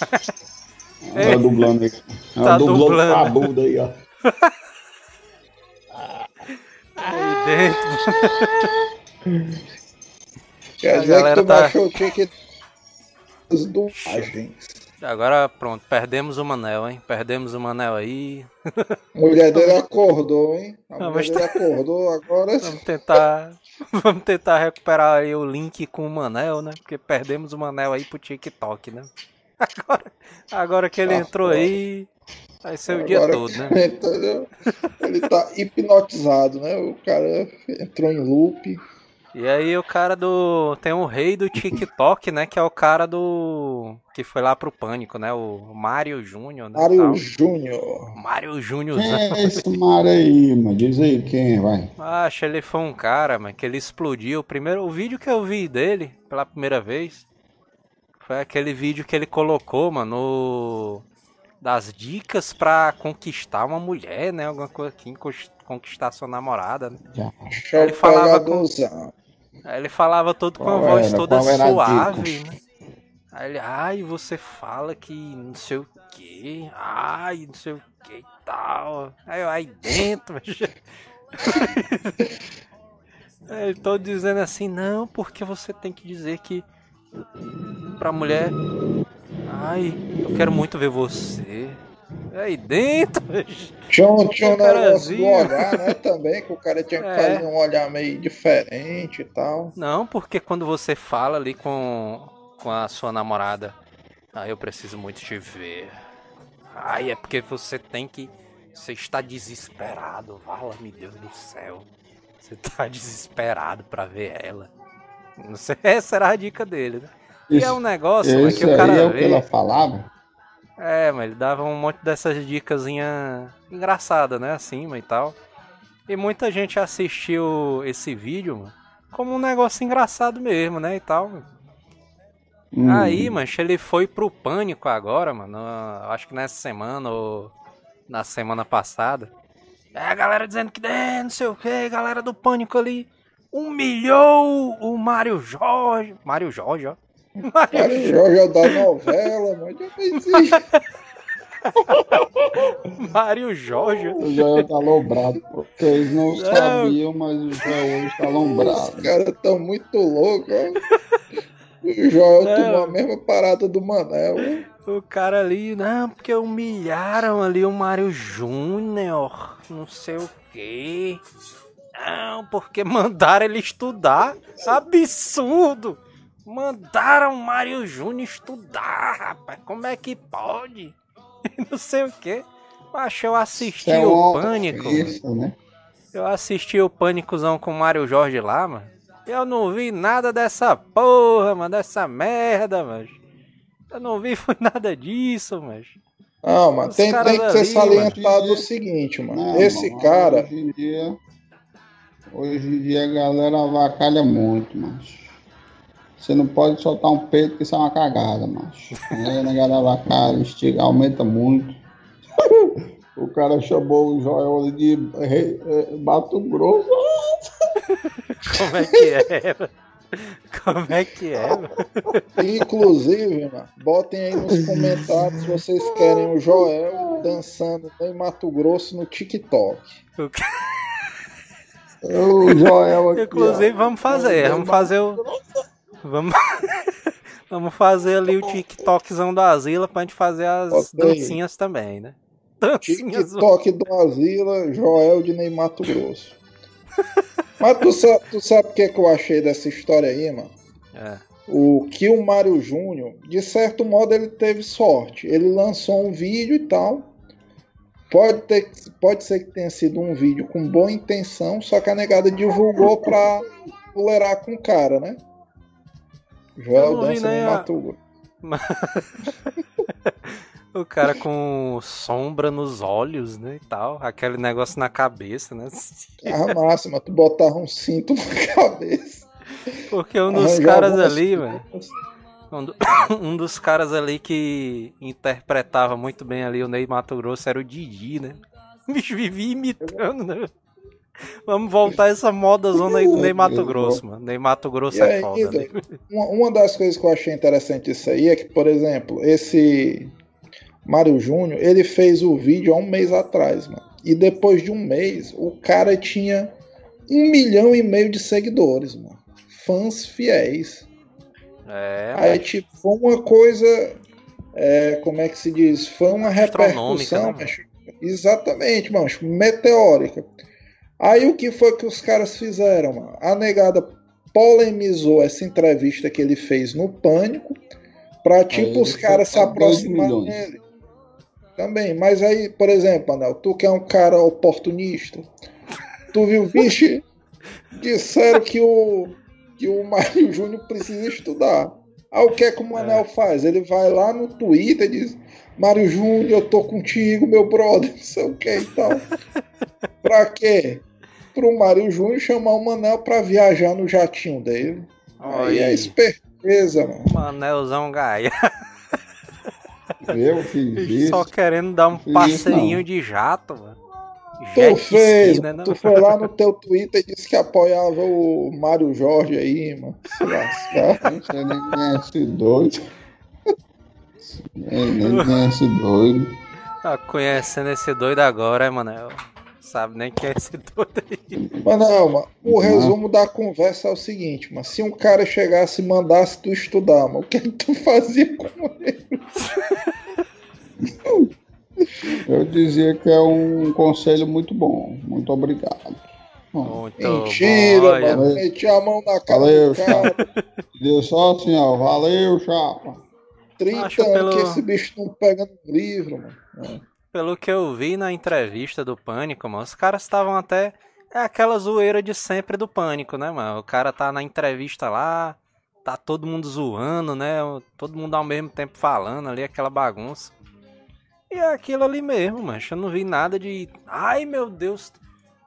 S4: Ela dublando aí. Ela
S2: Tá
S4: dublou
S2: dublando.
S4: a bunda aí, ó.
S2: Aí dentro.
S3: Quer
S2: A
S3: dizer que tu
S2: tá-
S3: baixou o ticket das dublagens.
S2: Agora pronto, perdemos o Manel, hein? Perdemos o Manel aí.
S3: A mulher dele acordou, hein? A
S2: Não,
S3: mulher
S2: mas
S3: dele acordou agora.
S2: Vamos tentar. Vamos tentar recuperar aí o link com o Manel, né? Porque perdemos o Manel aí pro TikTok, né? Agora, agora que ele
S3: Tá
S2: entrou
S3: foda.
S2: aí, vai ser o dia todo, né?
S3: Ele tá hipnotizado, né? O cara entrou em loop.
S2: E aí o cara do. Tem um rei do TikTok, né? Que é o cara do. Que foi lá pro pânico, né? O Mário Júnior, né?
S3: Mário. Júnior.
S2: Mário Júnior.
S4: Quem é esse Mário aí, mano? Diz aí quem, vai.
S2: Acho ele foi um cara, mano, que ele explodiu. O primeiro, o vídeo que eu vi dele pela primeira vez foi aquele vídeo que ele colocou, mano, no- das dicas pra conquistar uma mulher, né? Alguma coisa aqui, encos- conquistar sua namorada. Né?
S4: Já.
S2: Ele falava com- ele falava todo com a voz
S4: era?
S2: toda
S4: Qual
S2: suave, né? Aí ele, ai, você fala que não sei o que, ai, não sei o que e tal. Aí eu, aí dentro, Aí eu tô dizendo assim, não, porque você tem que dizer que pra mulher, ai, eu quero muito ver você. Aí dentro,
S3: Tinha um, tinha um negócio do
S2: carazinho.
S3: olhar, né? Também, que o cara tinha que
S2: É.
S3: fazer um olhar meio diferente e tal.
S2: Não, porque quando você fala ali com, com a sua namorada, ah, eu preciso muito te ver. Ai, é porque você tem que. Você está desesperado, vala-me Deus do céu. Você tá desesperado pra ver ela. Não sei, essa era a dica dele, né? E é um negócio mano, que o cara
S4: é o que ela falava?
S2: É, mas ele dava um monte dessas dicasinha engraçada, né? Acima e tal. E muita gente assistiu esse vídeo, mano, como um negócio engraçado mesmo, né? E tal.
S4: Hum.
S2: Aí, mancha, ele foi pro pânico agora, mano. Acho que nessa semana ou na semana passada. É a galera dizendo que é, não sei o que, galera do pânico ali humilhou o Mário Jorge. Mário Jorge, ó. Mário
S3: Jorge é da novela, mano. Já fez isso.
S2: Mário Jorge.
S4: O Joel tá alombrado. porque Eles não,
S2: Não.
S4: sabiam, mas o Joel hoje tá
S3: Os
S4: alombrado.
S3: caras tão muito loucos. O Joel
S2: Não.
S3: tomou a mesma parada do Manel.
S2: O cara ali, não, porque humilharam ali o Mário Júnior, não sei o quê. Não, porque mandaram ele estudar. Absurdo! Mandaram o Mário Júnior estudar, rapaz. Como é que pode? Não sei o quê. Mas eu assisti
S4: Isso é
S2: o Pânico.
S4: ofensa, né?
S2: Eu assisti o Pânicozão com o Mário Jorge lá, mano. Eu não vi nada dessa porra, mano, dessa merda, mano. Eu não vi foi nada disso, mas.
S3: Não, mano,
S2: Os
S3: tem, tem que ser
S2: ali,
S3: salientado
S4: mano.
S3: o seguinte, mano.
S4: Não,
S3: Esse
S4: mano,
S3: cara,
S4: Hoje em dia. A galera avacalha muito, macho. Você não pode soltar um peito que isso é uma cagada, macho. Aí a galera avacalha, estiga, aumenta muito. o cara chamou o Joel ali de rei- eh, Mato Grosso.
S2: Como é que é? mano? Como é que é? mano?
S3: inclusive, mano, botem aí nos comentários se vocês querem o Joel dançando em Mato Grosso no TikTok.
S2: O ca-
S4: O Joel aqui.
S2: Inclusive,
S4: ó.
S2: vamos fazer. Vamos fazer o. Vamos. Vamos fazer ali o TikTokzão da Asila pra gente fazer as
S3: aí.
S2: dancinhas também, né? Dancinhas.
S3: TikTok do Asila, Joel de Ney Mato Grosso. Mas tu sabe, tu sabe o que, que eu achei dessa história aí, mano?
S2: É.
S3: O que o Mário Júnior, de certo modo, ele teve sorte. Ele lançou um vídeo e tal. Pode, ter, pode ser que tenha sido um vídeo com boa intenção, só que a negada divulgou pra fuleirar com o cara, né? Joel dança no
S2: a-
S3: Mato Grosso.
S2: O cara com sombra nos olhos, né? E tal. Aquele negócio na cabeça, né?
S3: A máxima, tu botava um cinto na cabeça.
S2: Porque um dos
S3: arranjava
S2: caras ali, velho. Um, do- um dos caras ali que interpretava muito bem ali o Ney Mato Grosso era o Didi, né? O bicho vivia imitando, né? Vamos voltar a essa moda zona aí do Ney Mato Grosso, mano. Ney Mato Grosso é
S3: aí,
S2: foda. né?
S3: velho, uma, uma das coisas que eu achei interessante disso aí é que, por exemplo, esse Mário Júnior, ele fez o vídeo há um mês atrás, mano. E depois de um mês, o cara tinha um milhão e meio de seguidores, mano. Fãs fiéis.
S2: É,
S3: Aí,
S2: mas-
S3: tipo, foi uma coisa. é, como é que se diz? Foi uma repercussão,
S2: né,
S3: macho, exatamente, mano, meteórica. Aí o que foi que os caras fizeram, mano? A negada polemizou essa entrevista que ele fez no Pânico pra, tipo, os caras se aproximarem dele. Também, mas aí, por exemplo, Anel, tu que é um cara oportunista, tu viu, vixe, disseram que o, que o Mário Júnior precisa estudar. Aí o que é que o Manel faz? Ele vai lá no Twitter e diz: Mário Júnior, eu tô contigo, meu brother, não sei o que e tal. pra quê? Pro Mário Júnior chamar o Manel pra viajar no jatinho dele. Aí é esperteza, mano.
S2: Manelzão Gaia.
S4: Eu fiz isso.
S2: Só querendo dar um
S4: não.
S2: de jato, mano.
S3: Tu fez,
S2: né, não?
S3: tu foi lá no teu Twitter e disse que apoiava o Mário Jorge aí, mano. Se lascar.
S4: Você nem conhece doido. Nem, nem conhece doido.
S2: Tá conhecendo esse doido agora, é, Manel? Sabe nem quem é esse doido aí.
S3: Manel, mano, o resumo da conversa é o seguinte, mano. Se um cara chegasse e mandasse tu estudar, mano, o que, que tu fazia com ele?
S4: Eu dizia que é um conselho muito bom. Muito obrigado.
S2: Muito
S3: Mentira,
S2: bom,
S3: mano. Meti a mão na cara
S4: Valeu,
S3: cara.
S4: deu só assim, ó. Valeu, chapa.
S3: 30
S2: Acho
S3: anos
S2: pelo-
S3: que esse bicho não pega no livro, mano.
S2: Pelo que eu vi na entrevista do Pânico, mano, os caras estavam até. É aquela zoeira de sempre do Pânico, né, mano? O cara tá na entrevista lá, tá todo mundo zoando, né? Todo mundo ao mesmo tempo falando ali, aquela bagunça. E é aquilo ali mesmo, mano. Eu não vi nada de. Ai meu Deus,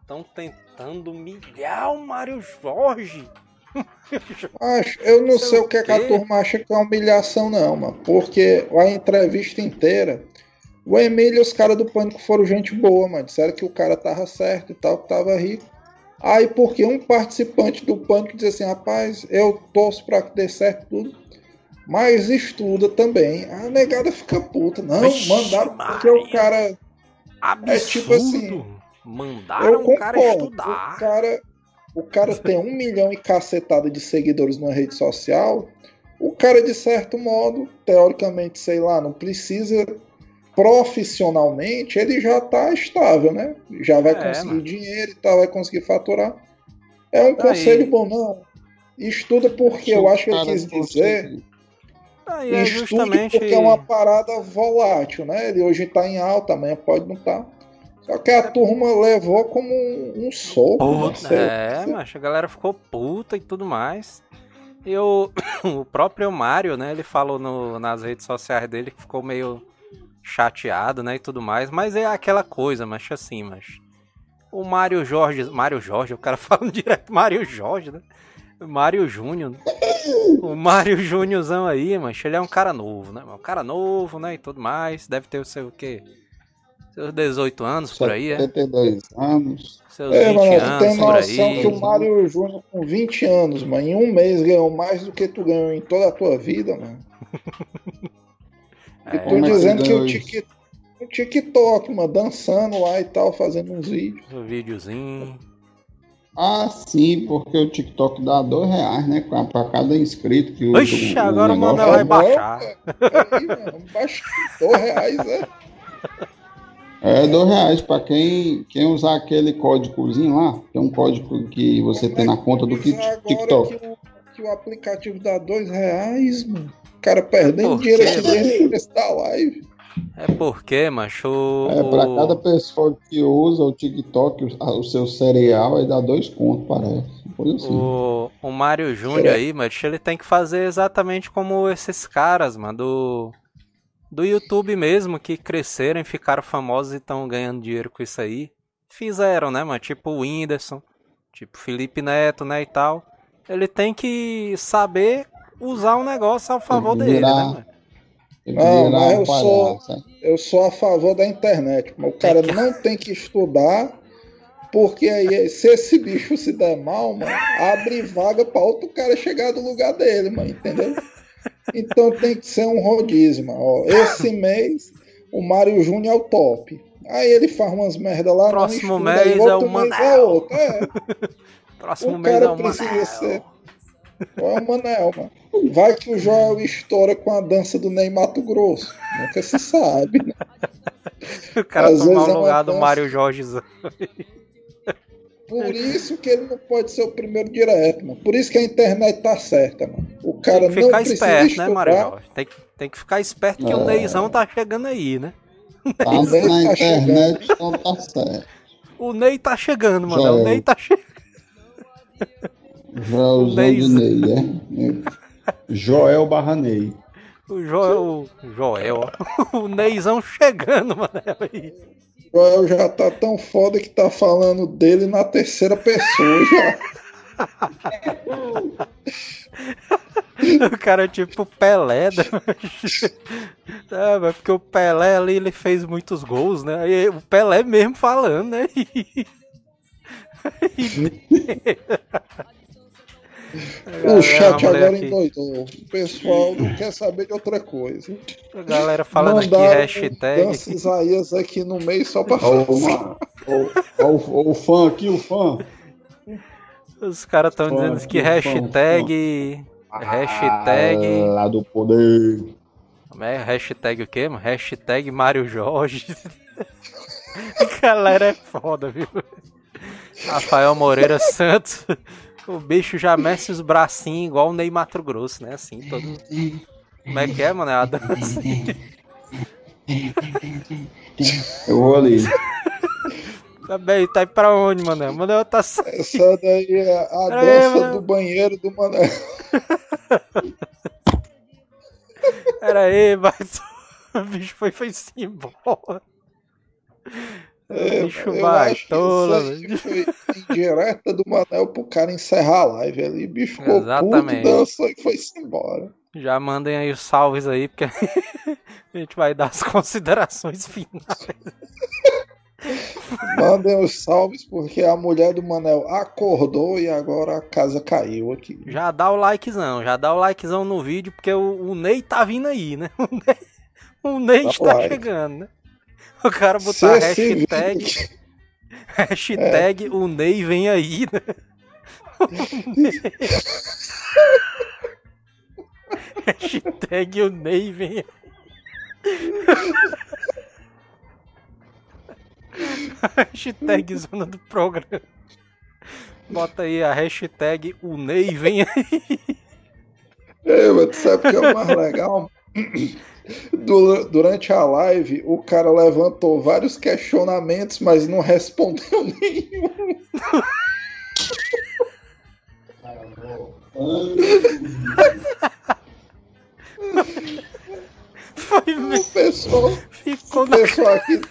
S2: estão tentando humilhar o Mário Jorge.
S3: Acho, eu não
S2: Sei
S3: sei
S2: o
S3: que, é que a turma acha que é humilhação, não, mano. Porque a entrevista inteira, o Emílio e os caras do Pânico foram gente boa, mano. Disseram que o cara tava certo e tal, que tava rico. Aí, porque um participante do Pânico diz assim, rapaz, eu torço pra que dê certo tudo, mas estuda também. A negada fica puta. Não,
S2: Vixe,
S3: mandaram porque o cara
S2: Absurdo.
S3: É tipo assim,
S2: Mandaram
S3: eu
S2: o cara
S3: concordo.
S2: estudar.
S3: O cara, o cara tem um milhão e cacetada de seguidores numa rede social. O cara, de certo modo, teoricamente, sei lá, não precisa profissionalmente, ele já tá estável, né? Já vai
S2: É,
S3: conseguir
S2: mano.
S3: dinheiro e tal, vai conseguir faturar. É um
S2: Tá
S3: conselho
S2: aí.
S3: bom, não. Estuda porque eu acho que ele quis dizer.
S2: Aí é
S3: Estude
S2: justamente.
S3: porque é uma parada volátil, né? Ele hoje tá em alta, amanhã pode não estar. Só que a turma levou como um, um soco. né? Sei-
S2: É, mas a galera ficou puta e tudo mais. E o, o próprio Mário, né, ele falou no- nas redes sociais dele que ficou meio chateado, né, e tudo mais. Mas é aquela coisa, mas assim, mas... O Mário Jorge... Mário Jorge, o cara falando direto Mário Jorge, né? Mário Júnior. O Mário Júniorzão aí, mas ele é um cara novo, né? Um cara novo, né, e tudo mais. Deve ter o seu, o quê? Seus 18 anos por aí, é?
S4: 72 anos.
S2: Seus
S3: É,
S2: 20
S3: mano,
S2: anos
S3: tem
S2: por
S3: noção
S2: aí.
S3: que o Mário Júnior com 20 anos, mano, em um mês ganhou mais do que tu ganhou em toda a tua vida, mano. E tu
S4: é
S3: dizendo que o, tic, o TikTok, mano, dançando lá e tal, fazendo uns vídeos.
S2: O videozinho.
S4: Ah, sim, porque o TikTok dá dois reais, né? Pra, pra cada inscrito que usa
S2: Oxi,
S4: o, o
S2: agora o. Manuel vai
S3: É,
S2: baixar.
S3: Aí, mano, baixou dois reais, é.
S4: É dois reais pra quem, quem usar aquele códigozinho lá. Tem um código que você tem na conta do TikTok.
S3: Que o, que o aplicativo dá dois reais, mano. O cara perdendo
S2: Por
S3: dinheiro aqui dentro da live.
S2: É porque, macho, o,
S4: É, pra cada pessoa que usa o TikTok, o, o seu cereal, aí dá dois contos, parece. Assim.
S2: o, o Mário Júnior aí, macho, ele tem que fazer exatamente como esses caras, mano, do, do YouTube mesmo, que cresceram e ficaram famosos e estão ganhando dinheiro com isso aí. Fizeram, né, mano? Tipo o Whindersson, tipo Felipe Neto, né, e tal. Ele tem que saber usar um negócio ao favor
S4: que
S2: dele, né,
S4: virar-
S2: mano?
S4: Virar
S3: mas eu sou-
S4: palhaço, hein?
S3: Eu sou a favor da internet, mas o cara não tem que estudar, porque aí se esse bicho se der mal, mano, abre vaga pra outro cara chegar do lugar dele, mano, entendeu? Então tem que ser um rodízio, mano. Ó, esse mês o Mário Júnior é o top. Aí ele faz umas merda lá
S2: Próximo
S3: não estuda, aí
S2: mês é o
S3: mês é outro. É,
S2: Próximo
S3: o
S2: mês é
S3: cara
S2: o
S3: precisa
S2: Manel.
S3: ser. É o Manel, mano. Vai que o Joel estoura com a dança do Ney Mato Grosso. Nunca se sabe, né?
S2: O cara
S3: Às
S2: tomar
S3: vezes é
S2: o
S3: uma
S2: lugar do
S3: dança.
S2: Mário Jorge.
S3: Por isso que ele não pode ser o primeiro direto, mano. Por isso que a internet tá certa, mano. O cara
S2: Tem que ficar esperto, né. Mário Jorge? Tem, que- tem que ficar esperto que o
S4: É.
S2: Neizão tá chegando aí, né?
S4: Tá
S3: Também
S4: na
S3: tá
S4: internet, então tá certo.
S2: O Ney tá chegando, mano.
S4: Já
S2: O
S4: é.
S2: Ney tá chegando. Ney-
S4: de Ney, é? Joel Barranei.
S2: O Joel. O Joel. O Neizão chegando, mano.
S3: Joel já tá tão foda que tá falando dele na terceira pessoa já.
S2: O cara é tipo Pelé, né? É, mas porque o Pelé ali ele fez muitos gols, né? Aí o Pelé mesmo falando, né?
S3: O chat agora
S2: aqui-
S3: endoidou. O pessoal não quer saber de outra coisa.
S2: A galera falando aqui,
S3: Mandaram
S2: hashtag.
S3: Dança Isaías aqui no meio só pra
S4: Ó, o, fã aqui, o fã.
S2: Os caras estão
S4: Fã,
S2: dizendo que
S4: fã,
S2: hashtag. Hashtag.
S4: Ah, lá do poder.
S2: Como é? Hashtag o quê, mano? Hashtag Mário Jorge. A galera é foda, viu? Rafael Moreira Santos. O bicho já mexe os bracinhos igual o Ney Mato Grosso, né? Assim, todo. Como é que é, mano? É a dança.
S4: Eu vou ali.
S2: Tá bem, tá aí pra onde, mano? Mano, tá sa-
S3: Essa daí é a
S2: Pera aí,
S3: dança
S2: mano.
S3: do banheiro do Manel.
S2: Pera aí, mas. O bicho foi, foi-se embora.
S3: É,
S2: bicho
S3: eu acho que
S2: baitola,
S3: isso foi indireta do Manel pro cara encerrar a live ali. O bicho ficou
S2: Exatamente.
S3: puto, dançou e foi-se embora.
S2: Já mandem aí os salves aí, porque a gente vai dar as considerações finais.
S3: Mandem os salves, porque a mulher do Manel acordou e agora a casa caiu aqui.
S2: Já dá o likezão, já dá o likezão no vídeo, porque o, o Ney tá vindo aí, né? O Ney, o Ney
S3: like.
S2: chegando, né? O cara botar hashtag, hashtag o Ney vem aí, né? Ney- hashtag o Ney vem aí. hashtag zona do programa. Bota aí a hashtag o Ney vem aí.
S3: É, mas tu sabe o que é o mais legal? Du- Durante a live, o cara levantou vários questionamentos, mas não respondeu nenhum.
S2: Foi
S3: O
S2: mesmo.
S3: pessoal,
S2: Ficou
S3: o
S2: na
S3: pessoal aqui.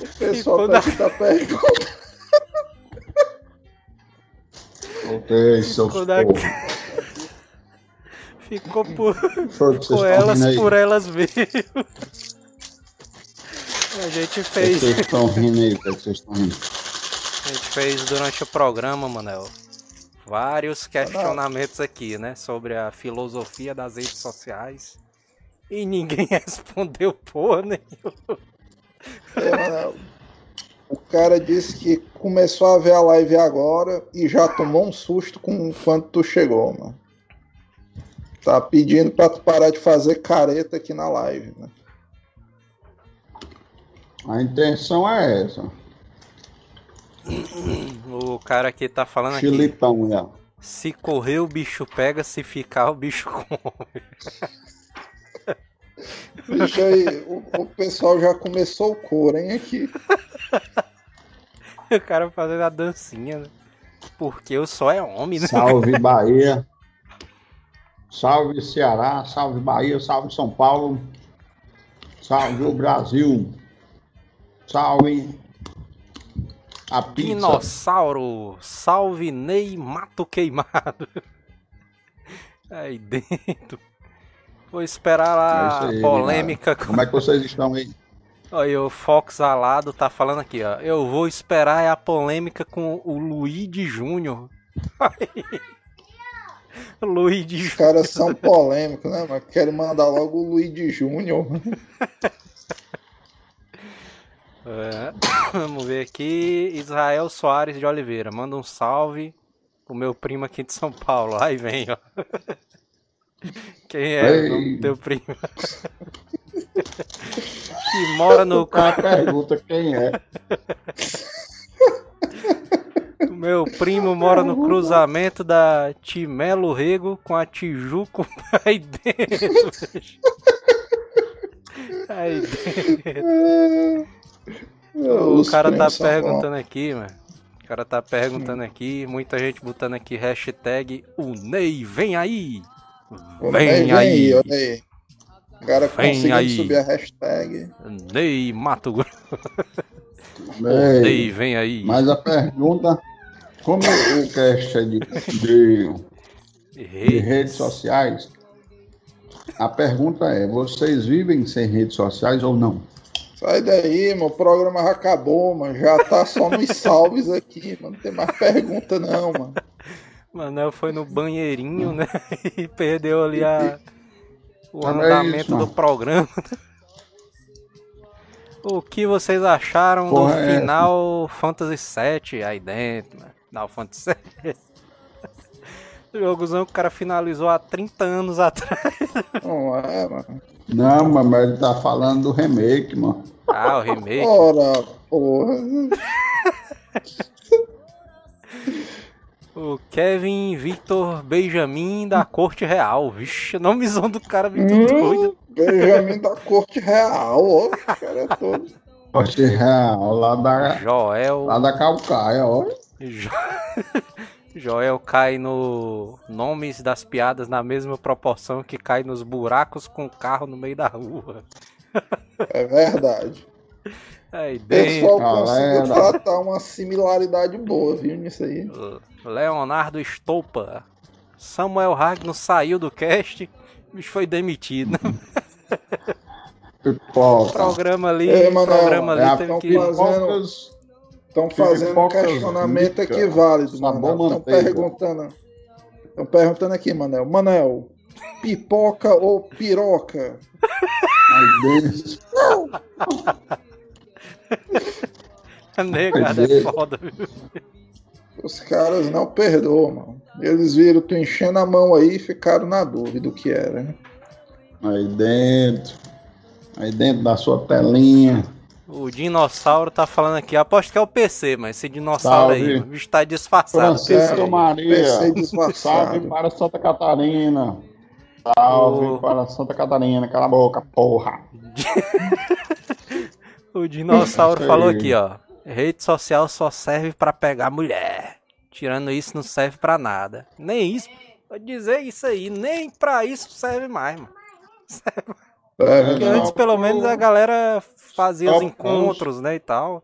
S3: O pessoal
S2: Ficou
S3: tá aqui tá perguntando.
S4: Voltei, seu
S2: Ficou na-. Ficou por, elas por elas mesmo. A gente fez.
S4: vocês estão rindo aí? O que vocês estão rindo?
S2: A gente fez durante o programa, Manel, vários questionamentos aqui, né? Sobre a filosofia das redes sociais. E ninguém respondeu porra nenhuma.
S3: É, O cara disse que começou a ver a live agora e já tomou um susto com quando tu chegou, mano. Tá pedindo pra tu parar de fazer careta aqui na live, né?
S4: A intenção é essa.
S2: O cara aqui tá falando aqui.
S4: Chilitão, já.
S2: Se correr, o bicho pega, se ficar, o bicho come.
S3: Bicho aí, o, o pessoal já começou o coro, hein, aqui.
S2: O cara fazendo a dancinha, né? Porque eu só é homem, né?
S4: Salve Bahia. Salve Ceará, salve Bahia, salve São Paulo. Salve o Brasil. Salve a pizza.
S2: Dinossauro, salve Ney Mato Queimado. Aí dentro. Vou esperar
S4: É
S2: lá
S4: isso aí,
S2: a polêmica. com-
S4: Como é que vocês estão aí?
S2: Olha, o Fox Alado tá falando aqui, ó. Eu vou esperar a polêmica com o Luigi Júnior. Luiz de
S3: Os caras são polêmicos, né? Mas querem mandar logo o Luiz de Júnior.
S2: É, Vamos ver aqui. Israel Soares de Oliveira. Manda um salve pro meu primo aqui de São Paulo. Aí vem, ó. Quem é o
S4: Ei.
S2: nome do teu primo? que mora no.
S4: O cara pergunta quem é.
S2: O meu primo mora no cruzamento da Timelo Rego com a Tijuco aí dentro. Aí dentro. O
S3: Os
S2: cara tá perguntando aqui, mano. O cara tá perguntando aqui, muita gente botando aqui hashtag o Ney vem aí. Vem aí.
S3: olha aí. O cara
S2: Vem
S3: conseguiu
S2: aí.
S3: subir a hashtag.
S2: Ney Mato Grosso.
S4: Ei,
S2: Ney vem aí.
S4: mas a pergunta, como o cast é de, de, de redes sociais, a pergunta é, vocês vivem sem redes sociais ou não?
S3: Sai daí, mano. O programa já acabou, mano. Já tá só nos salves aqui, mano. Não tem mais pergunta, não, mano.
S2: Manel foi no banheirinho, né? E perdeu ali a, o
S4: Mas é
S2: andamento
S4: isso,
S2: do programa. O que vocês acharam
S4: Porra,
S2: do
S4: é
S2: Final Fantasy VII aí dentro, né? Final Fantasy VII. Jogozão que o cara finalizou há 30 anos atrás.
S3: Não é, mano.
S4: Não, mas- ele tá falando do remake, mano.
S2: Ah, o remake.
S3: Ora, porra.
S2: O Kevin Victor Benjamin da Corte Real. Vixe, nomezão do cara muito
S3: Hum.
S2: doido.
S3: Benjamin da corte real, ó. O cara é todo.
S4: Corte real, lá da,
S2: Joel.
S4: lá da Calcaia, ó.
S2: Jo- Joel cai no nomes das piadas na mesma proporção que cai nos buracos com o carro no meio da rua.
S3: É verdade.
S2: Aí
S3: O pessoal
S2: dentro,
S3: conseguiu
S4: Galera.
S3: tratar uma similaridade boa, viu, nisso aí.
S2: Leonardo Stolpa. Samuel Ragno saiu do cast, bicho foi demitido.
S4: Pipoca.
S2: programa ali,
S3: Ei,
S2: programa ali
S4: É,
S2: teve que.
S4: pipocas,
S3: Estão fazendo um questionamento
S4: rica,
S3: aqui válido. Estão perguntando. Estão perguntando aqui, Manel. Manel, pipoca ou piroca?
S4: aí dentro.
S2: Negada é
S4: é.
S2: foda, viu?
S3: Os caras não perdoam, mano. Eles viram tu enchendo a mão aí e ficaram na dúvida do que era. né?
S4: Aí dentro. Aí dentro da sua telinha.
S2: O dinossauro tá falando aqui, aposto que é o PC, mas esse dinossauro
S4: Salve.
S2: aí, o bicho tá disfarçado.
S4: Francisco
S2: PC.
S4: Maria.
S3: PC
S4: Salve
S3: disfarçado.
S4: para Santa Catarina. Salve
S2: Ô.
S4: para Santa Catarina. Cala a boca, porra.
S2: O dinossauro falou aqui, ó. Rede social só serve pra pegar mulher. Tirando isso, não serve pra nada. Nem isso. Vou dizer isso aí, nem pra isso serve mais, mano.
S3: É,
S2: Porque antes, pelo menos, a galera fazia os encontros, né, e tal.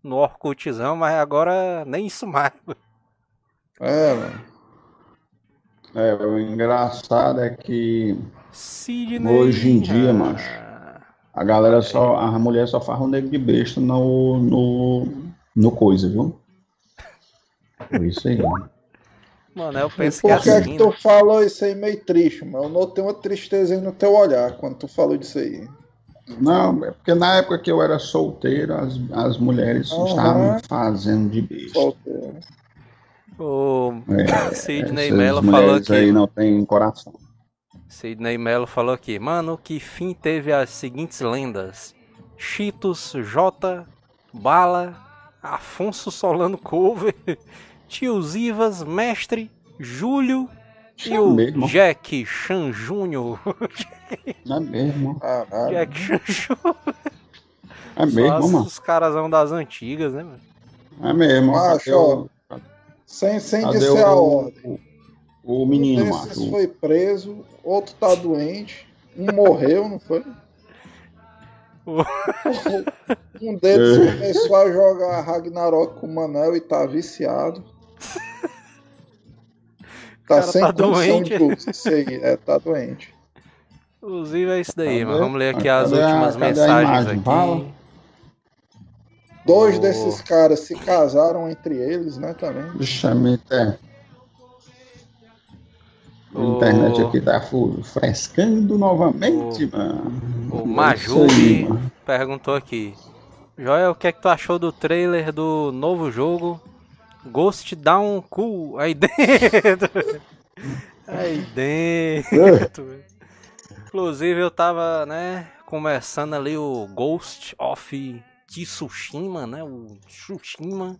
S2: No Orkutzão, mas agora nem isso mais.
S3: é, mano.
S4: É, o engraçado é que
S2: Sidney.
S4: Hoje em dia, macho. A galera só. A mulher só faz um nego de besta no. no. no coisa, viu? É Isso aí.
S2: Mano, eu penso que é
S3: por que,
S2: assim.
S3: que tu
S2: né?
S3: falou isso aí meio triste, mano? Eu notei uma tristeza aí no teu olhar quando tu falou disso aí.
S4: Não, é porque na época que eu era solteiro, as, as mulheres
S3: Aham.
S4: estavam fazendo de besta.
S3: Solteiro.
S2: O
S4: É,
S2: Sidney Mello falou
S4: mulheres
S2: aqui.
S4: aí não tem coração.
S2: Sidney Mello falou aqui, mano, que fim teve as seguintes lendas: Cheetos, J, Bala, Afonso Solano Cover, Tios Ivas, Mestre, Júlio e
S4: É
S2: o
S4: mesmo.
S2: Jack Chan Júnior.
S4: Não é mesmo.
S3: Caralho.
S2: Jack Chan Júnior.
S4: É mesmo,
S2: Só
S4: mano.
S2: os carazão das antigas, né, mano?
S4: É mesmo.
S3: Macho,
S4: Cadê o-
S3: Sem, sem
S4: cadê
S3: dizer a
S4: o,
S3: ordem.
S4: O, menino,
S3: um
S4: macho?
S3: foi preso, outro tá doente, um morreu, não foi? Um deles
S4: É.
S3: começou a jogar Ragnarok com o Manel e tá viciado. Tá
S2: cara
S3: sem
S2: tá doente.
S3: seguir. É, tá doente.
S2: Inclusive é isso daí,
S4: Cadê?
S2: mano. Vamos ler aqui
S4: Cadê
S2: as
S4: a-
S2: últimas
S4: cadê a
S2: mensagens aqui.
S4: Fala.
S3: Dois
S2: Oh.
S3: desses caras se casaram entre eles, né, também.
S4: Bicho, é A internet aqui tá frescando novamente,
S2: O-
S4: mano.
S2: O
S4: aí, mano.
S2: perguntou aqui. Joel, o que é que tu achou do trailer do novo jogo Ghost Down Cool aí dentro? aí dentro. Inclusive eu tava, né, começando ali o Ghost of Tsushima, né, o Tsushima,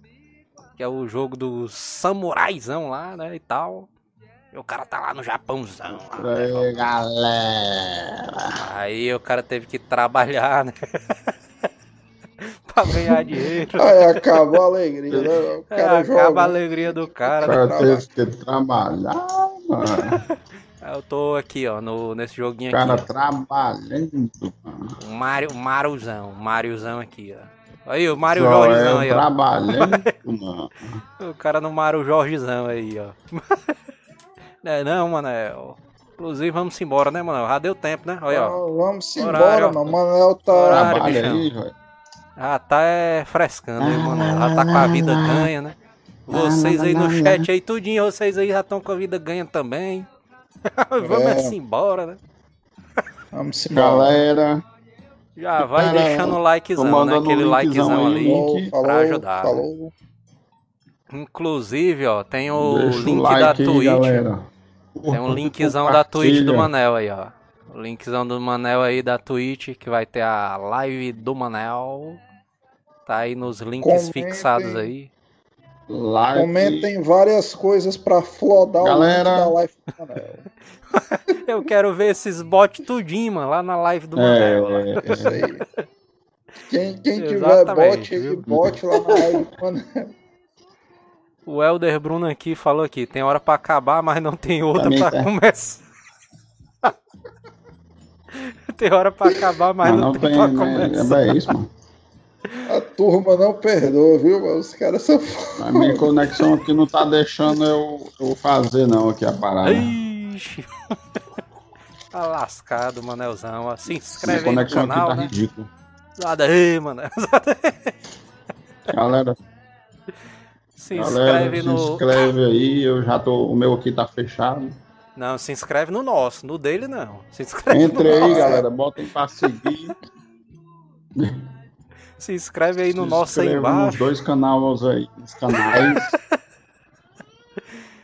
S2: que é o jogo do samuraizão lá, né, e tal. E o cara tá lá no Japãozão. lá, né,
S4: Aí, galera.
S2: Aí o cara teve que trabalhar, né? pra ganhar dinheiro.
S3: Aí acabou a alegria, né? O
S2: É,
S3: cara
S2: acaba a
S3: joga.
S2: alegria do
S4: O
S2: cara. né?
S4: cara teve que trabalhar, mano.
S2: Eu tô aqui, ó, no, nesse joguinho
S4: O cara
S2: aqui.
S4: trabalhando, mano.
S2: O Mario, Mariozão, Mariozão aqui, ó. Aí, o Mario
S4: Só
S2: Jorgezão aí, ó.
S4: trabalhando, mano.
S2: O cara no Mario Jorgezão aí, ó. É, não, Manel. Inclusive, vamos embora, né, Manel? Já deu tempo, né? Olha, ó.
S3: Então, Vamos embora,
S2: Horário.
S3: mano. O Manel tá.
S2: Horário.
S4: Aí, velho.
S2: Já tá é, frescando aí, Manel. Já tá com a vida ganha, né? Vocês aí no chat aí, tudinho, vocês aí já estão com a vida ganha também. Vamos
S3: É.
S2: assim embora, né?
S3: Vamos embora.
S4: Galera,
S2: Já vai deixando o likezão, né? Aquele
S4: likezão
S2: ali.
S3: Falou, falou,
S2: pra ajudar, né? Inclusive, ó, tem o
S4: deixa
S2: link
S4: o like
S2: da
S4: aí,
S2: Twitch.
S4: galera.
S2: Tem um linkzão da Twitch do Manel aí, ó. O linkzão do Manel aí da Twitch, que vai ter a live do Manel. Tá aí nos links
S3: Comentem.
S2: fixados aí.
S4: Like.
S3: Comentem várias coisas pra flodar
S4: Galera.
S3: o link da live do Manel.
S2: Eu quero ver esses bots tudinho, mano, lá na live do Manel.
S4: É, é,
S3: Isso aí. Quem, quem tiver bot
S2: viu?
S3: bote lá na live do Manel.
S2: O Elder Bruno aqui falou aqui, tem hora pra acabar, mas não tem outra pra
S4: tá.
S2: começar. tem hora pra acabar, mas
S4: Mas
S2: não,
S4: não
S2: tem,
S4: tem,
S2: pra
S4: né?
S2: começar.
S4: É isso, mano.
S3: A turma não perdoa, viu? mano? Os caras são foda.
S4: A minha conexão aqui não tá deixando eu, eu fazer não aqui a parada.
S2: Ixi. tá lascado, Manelzão. Se inscreve aí no
S4: conexão aqui
S2: canal,
S4: tá
S2: né?
S4: ridículo.
S2: Nada aí, Manel.
S4: Galera,
S2: Se
S4: galera,
S2: inscreve
S4: se
S2: no...
S4: inscreve aí, eu já tô. O meu aqui tá fechado.
S2: Não, se inscreve no nosso, no dele não. Se inscreve
S4: Entre
S2: no
S4: aí,
S2: nosso.
S4: galera, botem pra seguir.
S2: Se inscreve aí no
S4: se
S2: nosso aí
S4: inscreve Nos
S2: embaixo.
S4: dois canais aí. Nos canais.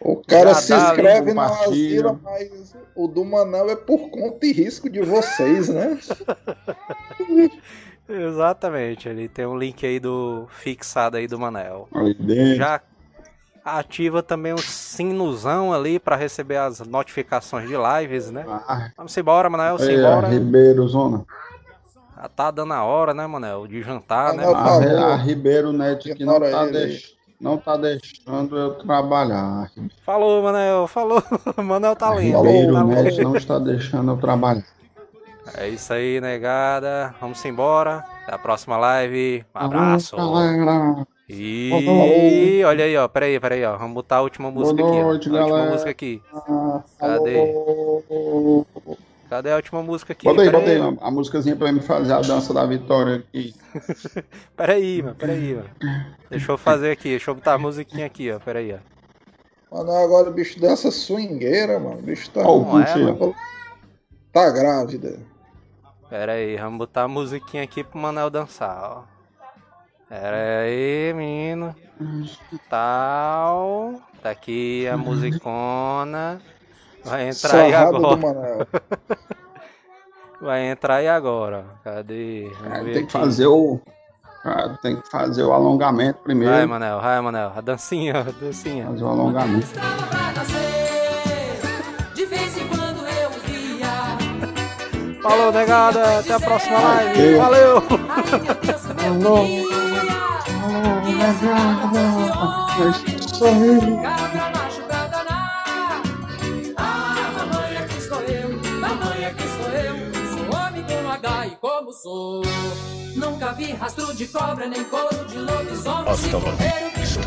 S3: O cara
S2: Já
S3: se inscreve na
S4: compartilha.
S3: Azila, mas o do Manel é por conta e risco de vocês, né?
S2: Exatamente, ele tem um link aí do fixado aí do Manel. Já ativa também o sinuzão ali pra receber as notificações de lives, né?
S4: Ah,
S2: Vamos embora, Manel,
S4: aí,
S2: embora.
S4: Ribeiro Zona.
S2: Já tá dando a hora, né, Manel? De jantar, né?
S3: Manel,
S4: A, a Ribeiro Net que não tá, deix... não tá deixando eu trabalhar.
S2: Falou, Manel, falou. Manel tá lindo.
S4: Ribeiro
S2: tá
S4: Net não está deixando eu trabalhar.
S2: É isso aí, negada. Vamos embora. Até a próxima live. Um abraço. E olha aí, ó. Peraí, peraí, ó. Vamos botar a última música aqui. ó. a última
S4: galera.
S2: música aqui.
S4: Cadê?
S2: Cadê a última música aqui?
S4: Bota
S2: Peraí.
S4: aí a músicazinha pra me fazer a dança da vitória aqui.
S2: Peraí, mano. Peraí, mano. Deixa eu fazer aqui. Deixa eu botar a musiquinha aqui, ó. Peraí, ó.
S3: Manel agora o bicho dessa swingueira, mano. O bicho tá,
S4: Ó, o
S2: Não é,
S4: aí, ó.
S3: tá grávida.
S2: Pera aí, vamos botar a musiquinha aqui pro Manel dançar, ó. Pera aí, menino. Tal. Tá aqui a musicona. Vai entrar aí
S3: Sarrada do
S2: agora.
S3: Manel.
S2: Vai entrar aí agora. ó. Cadê? Vamos
S4: É,
S2: ver
S4: tem que
S2: aqui.
S4: fazer o. ah, Tem que fazer o alongamento primeiro.
S2: Vai, Manel, vai, Manel. A dancinha, a dancinha.
S4: Fazer o alongamento.
S5: Eu. Mamãe, aqui estou eu. Sou homem com H e como sou. Nunca vi rastro de cobra, nem couro de lobisomem. Se
S1: Hasta
S5: correr, o bicho